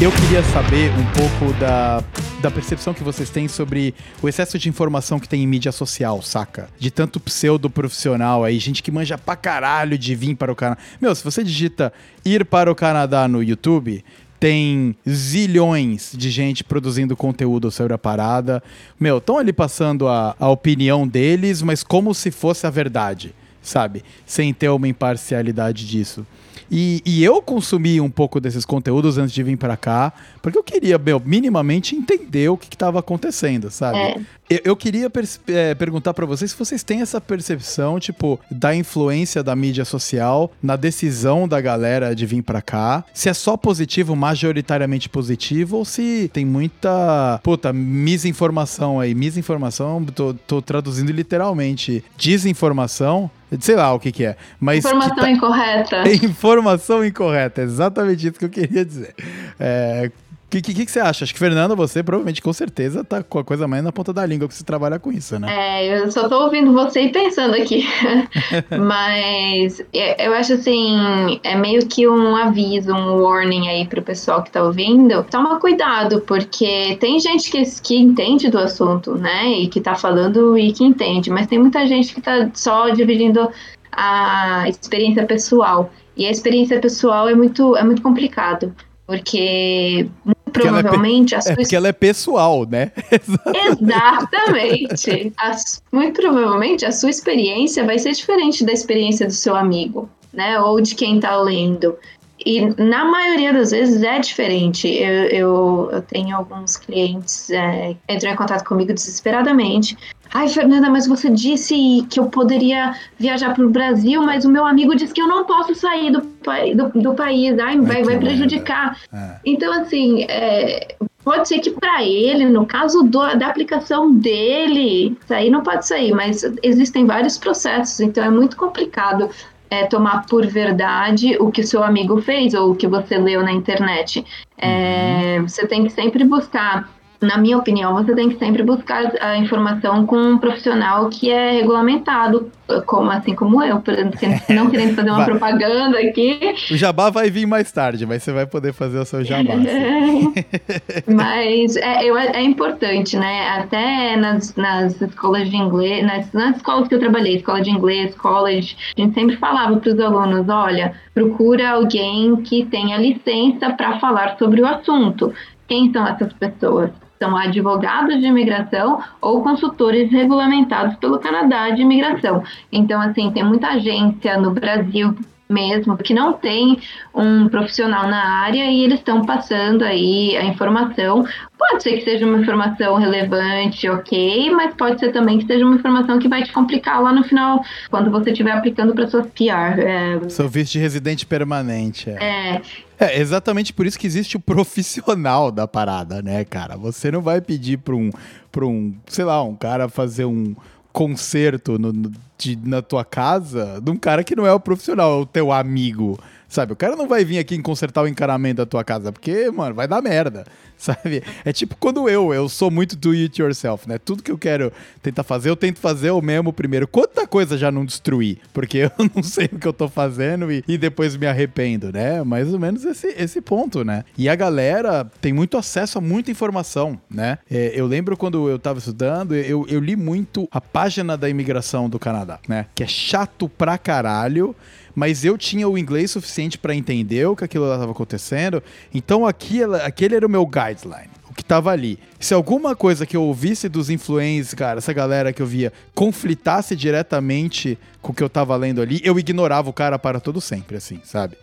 Eu queria saber um pouco da, da percepção que vocês têm sobre o excesso de informação que tem em mídia social, saca? De tanto pseudo profissional aí, gente que manja pra caralho de vir para o Canadá. Meu, se você digita ir para o Canadá no YouTube, tem zilhões de gente produzindo conteúdo sobre a parada. Meu, estão ali passando a, a opinião deles, mas como se fosse a verdade, sabe? Sem ter uma imparcialidade disso. E, e eu consumi um pouco desses conteúdos antes de vir para cá, porque eu queria, meu, minimamente entender o que estava acontecendo, sabe? É. Eu, eu, queria é, perguntar para vocês se vocês têm essa percepção, tipo, da influência da mídia social na decisão da galera de vir para cá. Se é só positivo, majoritariamente positivo, ou se tem muita, puta, misinformação aí. Misinformação, tô, tô traduzindo literalmente. Desinformação Sei lá o que, que é. Mas informação tá... incorreta. Informação incorreta, exatamente isso que eu queria dizer. É, o que, que, que, você acha? Acho que, Fernanda, você provavelmente, com certeza, tá com a coisa mais na ponta da língua que você trabalha com isso, né? É, eu só tô ouvindo você e pensando aqui. Mas é, eu acho assim, é meio que um aviso, um warning aí pro pessoal que tá ouvindo. Toma cuidado, porque tem gente que, que entende do assunto, né? E que tá falando e que entende, mas tem muita gente que tá só dividindo a experiência pessoal. E a experiência pessoal é muito, é muito complicado. Porque provavelmente é, a sua... é porque ela é pessoal, né? Exatamente. muito provavelmente a sua experiência vai ser diferente da experiência do seu amigo, né? Ou de quem tá lendo. E na maioria das vezes é diferente. Eu, eu, eu tenho alguns clientes é, que entram em contato comigo desesperadamente. Ai, Fernanda, mas você disse que eu poderia viajar para o Brasil, mas o meu amigo disse que eu não posso sair do, do, do país. Ai, vai, vai prejudicar. É. Então, assim, é, pode ser que para ele, no caso do, da aplicação dele, sair não pode sair, mas existem vários processos, então é muito complicado é, tomar por verdade o que o seu amigo fez ou o que você leu na internet. É, uhum. Você tem que sempre buscar na minha opinião, você tem que sempre buscar a informação com um profissional que é regulamentado, como assim como eu, por exemplo, não querendo fazer uma propaganda aqui. O jabá vai vir mais tarde, mas você vai poder fazer o seu jabá. mas é, eu, é importante, né? Até nas, nas escolas de inglês, nas, nas escolas que eu trabalhei, escola de inglês, college, a gente sempre falava para os alunos, olha, procura alguém que tenha licença para falar sobre o assunto. Quem são essas pessoas? São advogados de imigração ou consultores regulamentados pelo Canadá de imigração. Então, assim, tem muita agência no Brasil mesmo, que não tem um profissional na área e eles estão passando aí a informação. Pode ser que seja uma informação relevante, ok, mas pode ser também que seja uma informação que vai te complicar lá no final, quando você estiver aplicando para sua PR. É... Seu visto de residente permanente. É. é. É exatamente por isso que existe o profissional da parada, né, cara? Você não vai pedir para um, um, sei lá, um cara fazer um concerto no, no, de, na tua casa de um cara que não é o profissional, é o teu amigo. Sabe? O cara não vai vir aqui consertar o encanamento da tua casa, porque, mano, vai dar merda. Sabe? É tipo quando eu, eu sou muito do it yourself, né? Tudo que eu quero tentar fazer, eu tento fazer o mesmo primeiro. Quanta coisa já não destruí, porque eu não sei o que eu tô fazendo e, e depois me arrependo, né? Mais ou menos esse, esse ponto, né? E a galera tem muito acesso a muita informação, né? É, eu lembro quando eu tava estudando, eu, eu li muito a página da imigração do Canadá, né? Que é chato pra caralho mas eu tinha o inglês suficiente para entender o que aquilo estava acontecendo. Então aquilo, aquele era o meu guideline o que estava ali. Se alguma coisa que eu ouvisse dos influencers, cara, essa galera que eu via, conflitasse diretamente com o que eu estava lendo ali, eu ignorava o cara para todo sempre, assim, sabe?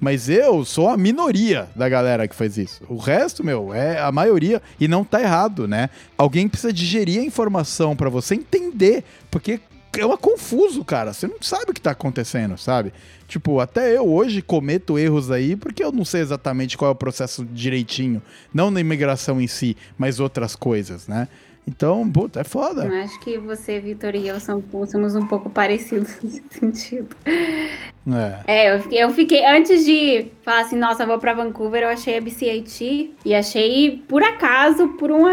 Mas eu sou a minoria da galera que faz isso. O resto, meu, é a maioria e não tá errado, né? Alguém precisa digerir a informação para você entender, porque é uma confuso, cara. Você não sabe o que tá acontecendo, sabe? Tipo, até eu hoje cometo erros aí porque eu não sei exatamente qual é o processo direitinho. Não na imigração em si, mas outras coisas, né? Então, puta, é foda. Eu acho que você, Vitor e eu somos um pouco parecidos nesse sentido. É, é eu, fiquei, eu fiquei, antes de falar assim, nossa, vou pra Vancouver, eu achei a BCIT e achei, por acaso, por um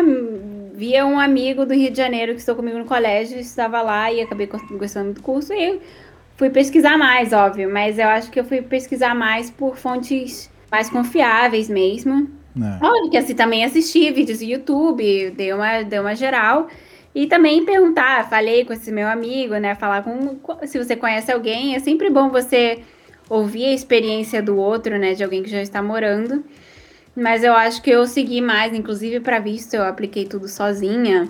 via um amigo do Rio de Janeiro que estou comigo no colégio, estava lá e acabei gostando do curso e fui pesquisar mais, óbvio, mas eu acho que eu fui pesquisar mais por fontes mais confiáveis mesmo. É. Óbvio que assim, também assisti vídeos do YouTube, dei uma, dei uma geral. E também perguntar, falei com esse meu amigo, né? Falar com. Se você conhece alguém, é sempre bom você ouvir a experiência do outro, né? De alguém que já está morando. Mas eu acho que eu segui mais, inclusive para visto, eu apliquei tudo sozinha.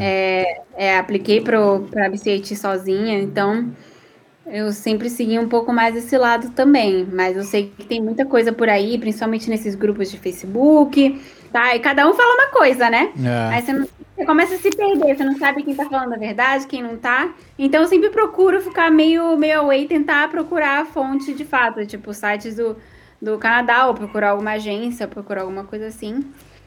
É. É, é, apliquei para a BCAT sozinha, então eu sempre segui um pouco mais esse lado também. Mas eu sei que tem muita coisa por aí, principalmente nesses grupos de Facebook, tá? E cada um fala uma coisa, né? É. Aí você, não, você começa a se perder, você não sabe quem tá falando a verdade, quem não tá. Então eu sempre procuro ficar meio, meio away e tentar procurar a fonte de fato, tipo sites do do Canadá, ou procurar alguma agência, procurar alguma coisa assim.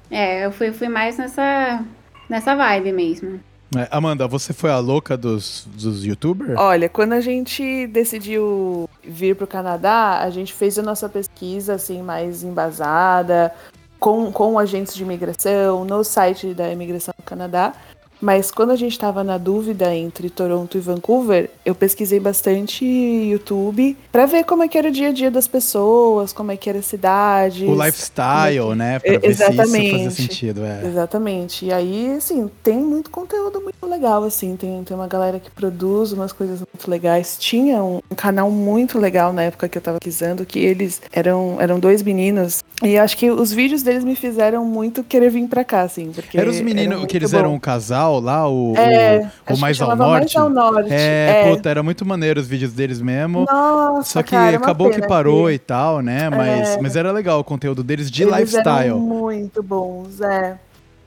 É, eu fui, fui mais nessa, nessa vibe mesmo. É, Amanda, você foi a louca dos, dos youtubers? Olha, quando a gente decidiu vir para o Canadá, a gente fez a nossa pesquisa assim mais embasada, com, com agentes de imigração, no site da imigração do Canadá. Mas quando a gente estava na dúvida entre Toronto e Vancouver, eu pesquisei bastante YouTube para ver como é que era o dia a dia das pessoas, como é que era a cidade. O lifestyle, que... né? Pra Exatamente. ver se isso fazia sentido. É. Exatamente. E aí, assim, tem muito conteúdo muito legal, assim. Tem, tem uma galera que produz umas coisas muito legais. Tinha um, um canal muito legal na época que eu tava pesquisando, que eles eram, eram dois meninos. E acho que os vídeos deles me fizeram muito querer vir pra cá, assim. Porque eram os meninos que eles bom. eram um casal lá, o, é, o, o mais, ao norte. mais ao Norte. É, é, puta, era muito maneiro os vídeos deles mesmo. Nossa, Só que cara, acabou que parou que... e tal, né? Mas, é. mas era legal o conteúdo deles de Eles lifestyle. Eram muito bons, é.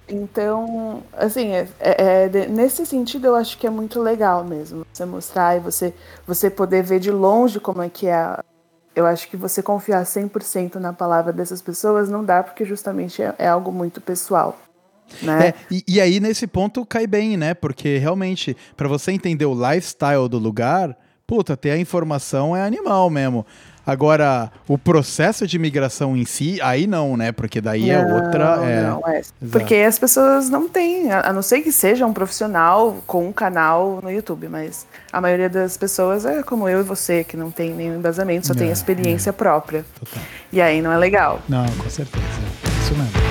Então, assim, é, é, é, nesse sentido eu acho que é muito legal mesmo você mostrar e você, você poder ver de longe como é que é. Eu acho que você confiar 100% na palavra dessas pessoas não dá, porque justamente é, é algo muito pessoal. Né? É, e, e, aí, nesse ponto, cai bem, né? Porque realmente, para você entender o lifestyle do lugar, puta, ter a informação é animal mesmo. Agora, o processo de migração em si, aí não, né? Porque daí é não, é outra. É... Não, é. Porque as pessoas não têm, a não ser que seja um profissional com um canal no YouTube, mas a maioria das pessoas é como eu e você, que não tem nenhum embasamento, só é, tem experiência é. própria. Total. E aí não é legal. Não, com certeza. Isso mesmo.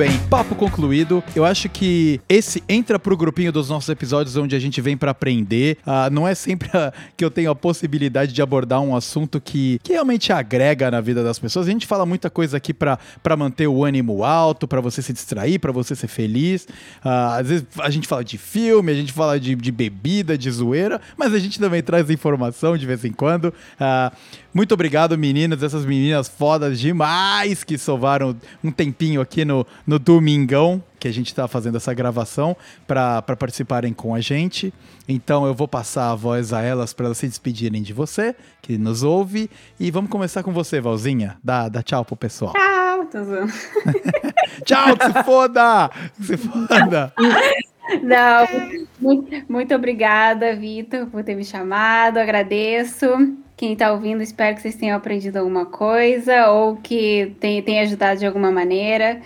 Bem, papo concluído. Eu acho que esse entra pro grupinho dos nossos episódios onde a gente vem para aprender. Uh, não é sempre a, que eu tenho a possibilidade de abordar um assunto que, que realmente agrega na vida das pessoas. A gente fala muita coisa aqui para manter o ânimo alto, para você se distrair, para você ser feliz. Uh, às vezes a gente fala de filme, a gente fala de, de bebida, de zoeira, mas a gente também traz informação de vez em quando. Uh, muito obrigado, meninas, essas meninas fodas demais que sovaram um tempinho aqui no, no domingão que a gente está fazendo essa gravação para participarem com a gente. Então eu vou passar a voz a elas para elas se despedirem de você, que nos ouve. E vamos começar com você, Valzinha. Dá, dá tchau pro pessoal. Tchau, tô zoando. tchau, que se foda! Que se foda! Não, muito, muito obrigada, Vitor, por ter me chamado. Agradeço. Quem está ouvindo, espero que vocês tenham aprendido alguma coisa ou que tenha, tenha ajudado de alguma maneira.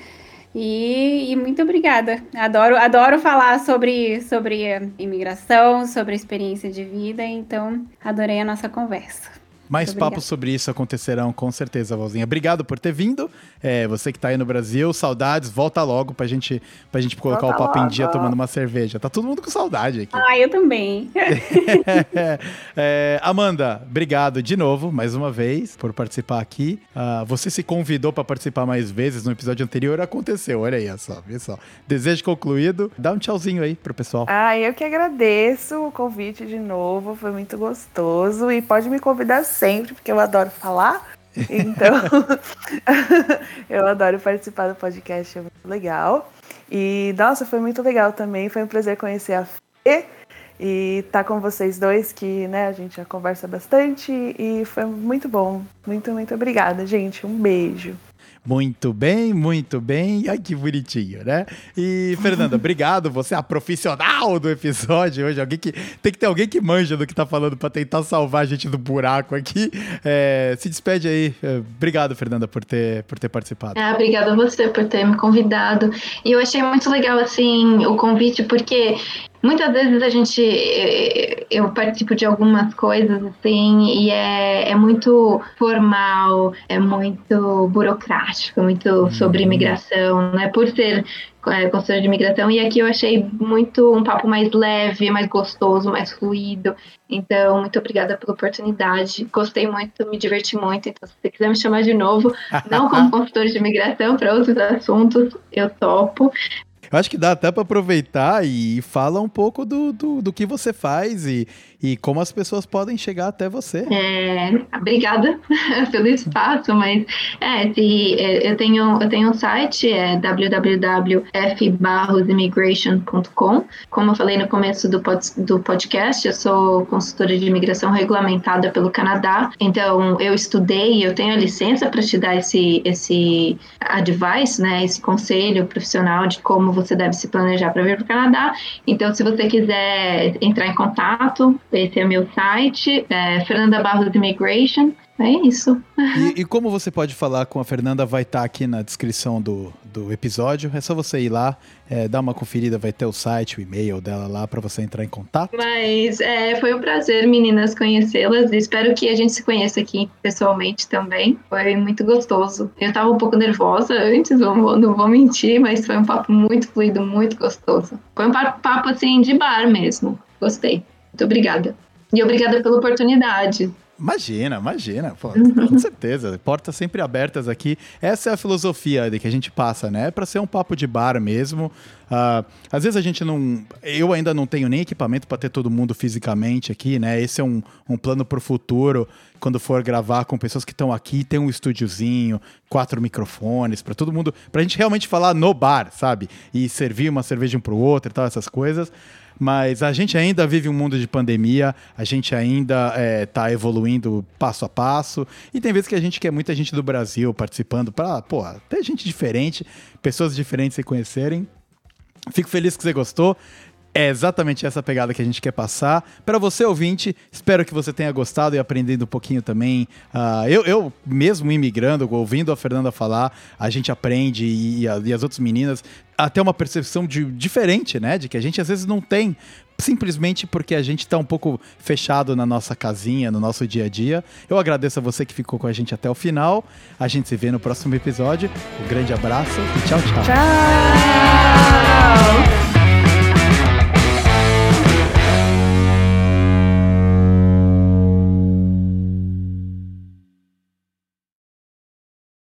E, e, muito obrigada. Adoro, adoro falar sobre, sobre imigração, sobre experiência de vida, então adorei a nossa conversa. Mais papos sobre isso acontecerão com certeza, Valzinha. Obrigado por ter vindo. É, você que está aí no Brasil, saudades, volta logo pra gente, pra gente colocar volta o papo logo. em dia tomando uma cerveja. Tá todo mundo com saudade aqui. Ah, eu também. é, Amanda, obrigado de novo, mais uma vez, por participar aqui. Uh, você se convidou para participar mais vezes no episódio anterior, aconteceu. Olha aí, só, olha só. Desejo concluído. Dá um tchauzinho aí pro pessoal. Ah, eu que agradeço o convite de novo, foi muito gostoso. E pode me convidar sempre, porque eu adoro falar. Então, eu adoro participar do podcast, é muito legal. E, nossa, foi muito legal também. Foi um prazer conhecer a Fê e estar tá com vocês dois, que né, a gente já conversa bastante. E foi muito bom. Muito, muito obrigada, gente. Um beijo. Muito bem, muito bem. Ai, que bonitinho, né? E, Fernanda, obrigado. Você é a profissional do episódio hoje. Alguém que, tem que ter alguém que manja do que tá falando para tentar salvar a gente do buraco aqui. É, se despede aí. É, obrigado, Fernanda, por ter, por ter participado. Ah, obrigada a você por ter me convidado. E eu achei muito legal, assim, o convite, porque muitas vezes a gente eu participo de algumas coisas assim e é, é muito formal, é muito burocrático, muito sobre uhum. imigração, né? Por ser é, consultora de imigração e aqui eu achei muito um papo mais leve, mais gostoso, mais fluido. Então, muito obrigada pela oportunidade. Gostei muito, me diverti muito. Então, se você quiser me chamar de novo, não como consultora de imigração, para outros assuntos, eu topo. Eu acho que dá até para aproveitar e fala um pouco do, do, do, que você faz e, e como as pessoas podem chegar até você. É, obrigada pelo espaço, mas é, se, é, eu, tenho, eu tenho um site, é www.fbarrosimmigration.com. Como eu falei no começo do, pod, do podcast, eu sou consultora de imigração regulamentada pelo Canadá, então eu estudei, eu tenho a licença para te dar esse, esse advice, né, esse conselho profissional de como você deve se planejar para vir para o Canadá. Então, se você quiser entrar em contato, esse é meu site, é Fernanda Barros Immigration. É isso. E, e, como você pode falar com a Fernanda, vai estar tá aqui na descrição do, do episódio. É só você ir lá, é, dar uma conferida, vai ter o site, o e-mail dela lá para você entrar em contato. Mas é, foi um prazer, meninas, conhecê-las. Espero que a gente se conheça aqui pessoalmente também. Foi muito gostoso. Eu estava um pouco nervosa antes, não vou, não vou mentir, mas foi um papo muito fluido, muito gostoso. Foi um papo assim de bar mesmo. Gostei. Muito obrigada. E obrigada pela oportunidade. Imagina, imagina, pô, uhum. com certeza. Portas sempre abertas aqui. Essa é a filosofia de que a gente passa, né? É para ser um papo de bar mesmo. Uh, às vezes a gente não. Eu ainda não tenho nem equipamento para ter todo mundo fisicamente aqui, né? Esse é um, um plano para o futuro. Quando for gravar com pessoas que estão aqui, tem um estúdiozinho, quatro microfones, para todo mundo. Pra gente realmente falar no bar, sabe? E servir uma cerveja um pro outro e tal, essas coisas mas a gente ainda vive um mundo de pandemia, a gente ainda está é, evoluindo passo a passo, e tem vezes que a gente quer muita gente do Brasil participando para, pô, ter gente diferente, pessoas diferentes se conhecerem. Fico feliz que você gostou. É exatamente essa pegada que a gente quer passar. Para você, ouvinte, espero que você tenha gostado e aprendido um pouquinho também. Uh, eu, eu, mesmo imigrando, ouvindo a Fernanda falar, a gente aprende e, a, e as outras meninas até uma percepção de, diferente, né? De que a gente às vezes não tem simplesmente porque a gente está um pouco fechado na nossa casinha, no nosso dia a dia. Eu agradeço a você que ficou com a gente até o final. A gente se vê no próximo episódio. Um grande abraço e tchau, tchau. Tchau!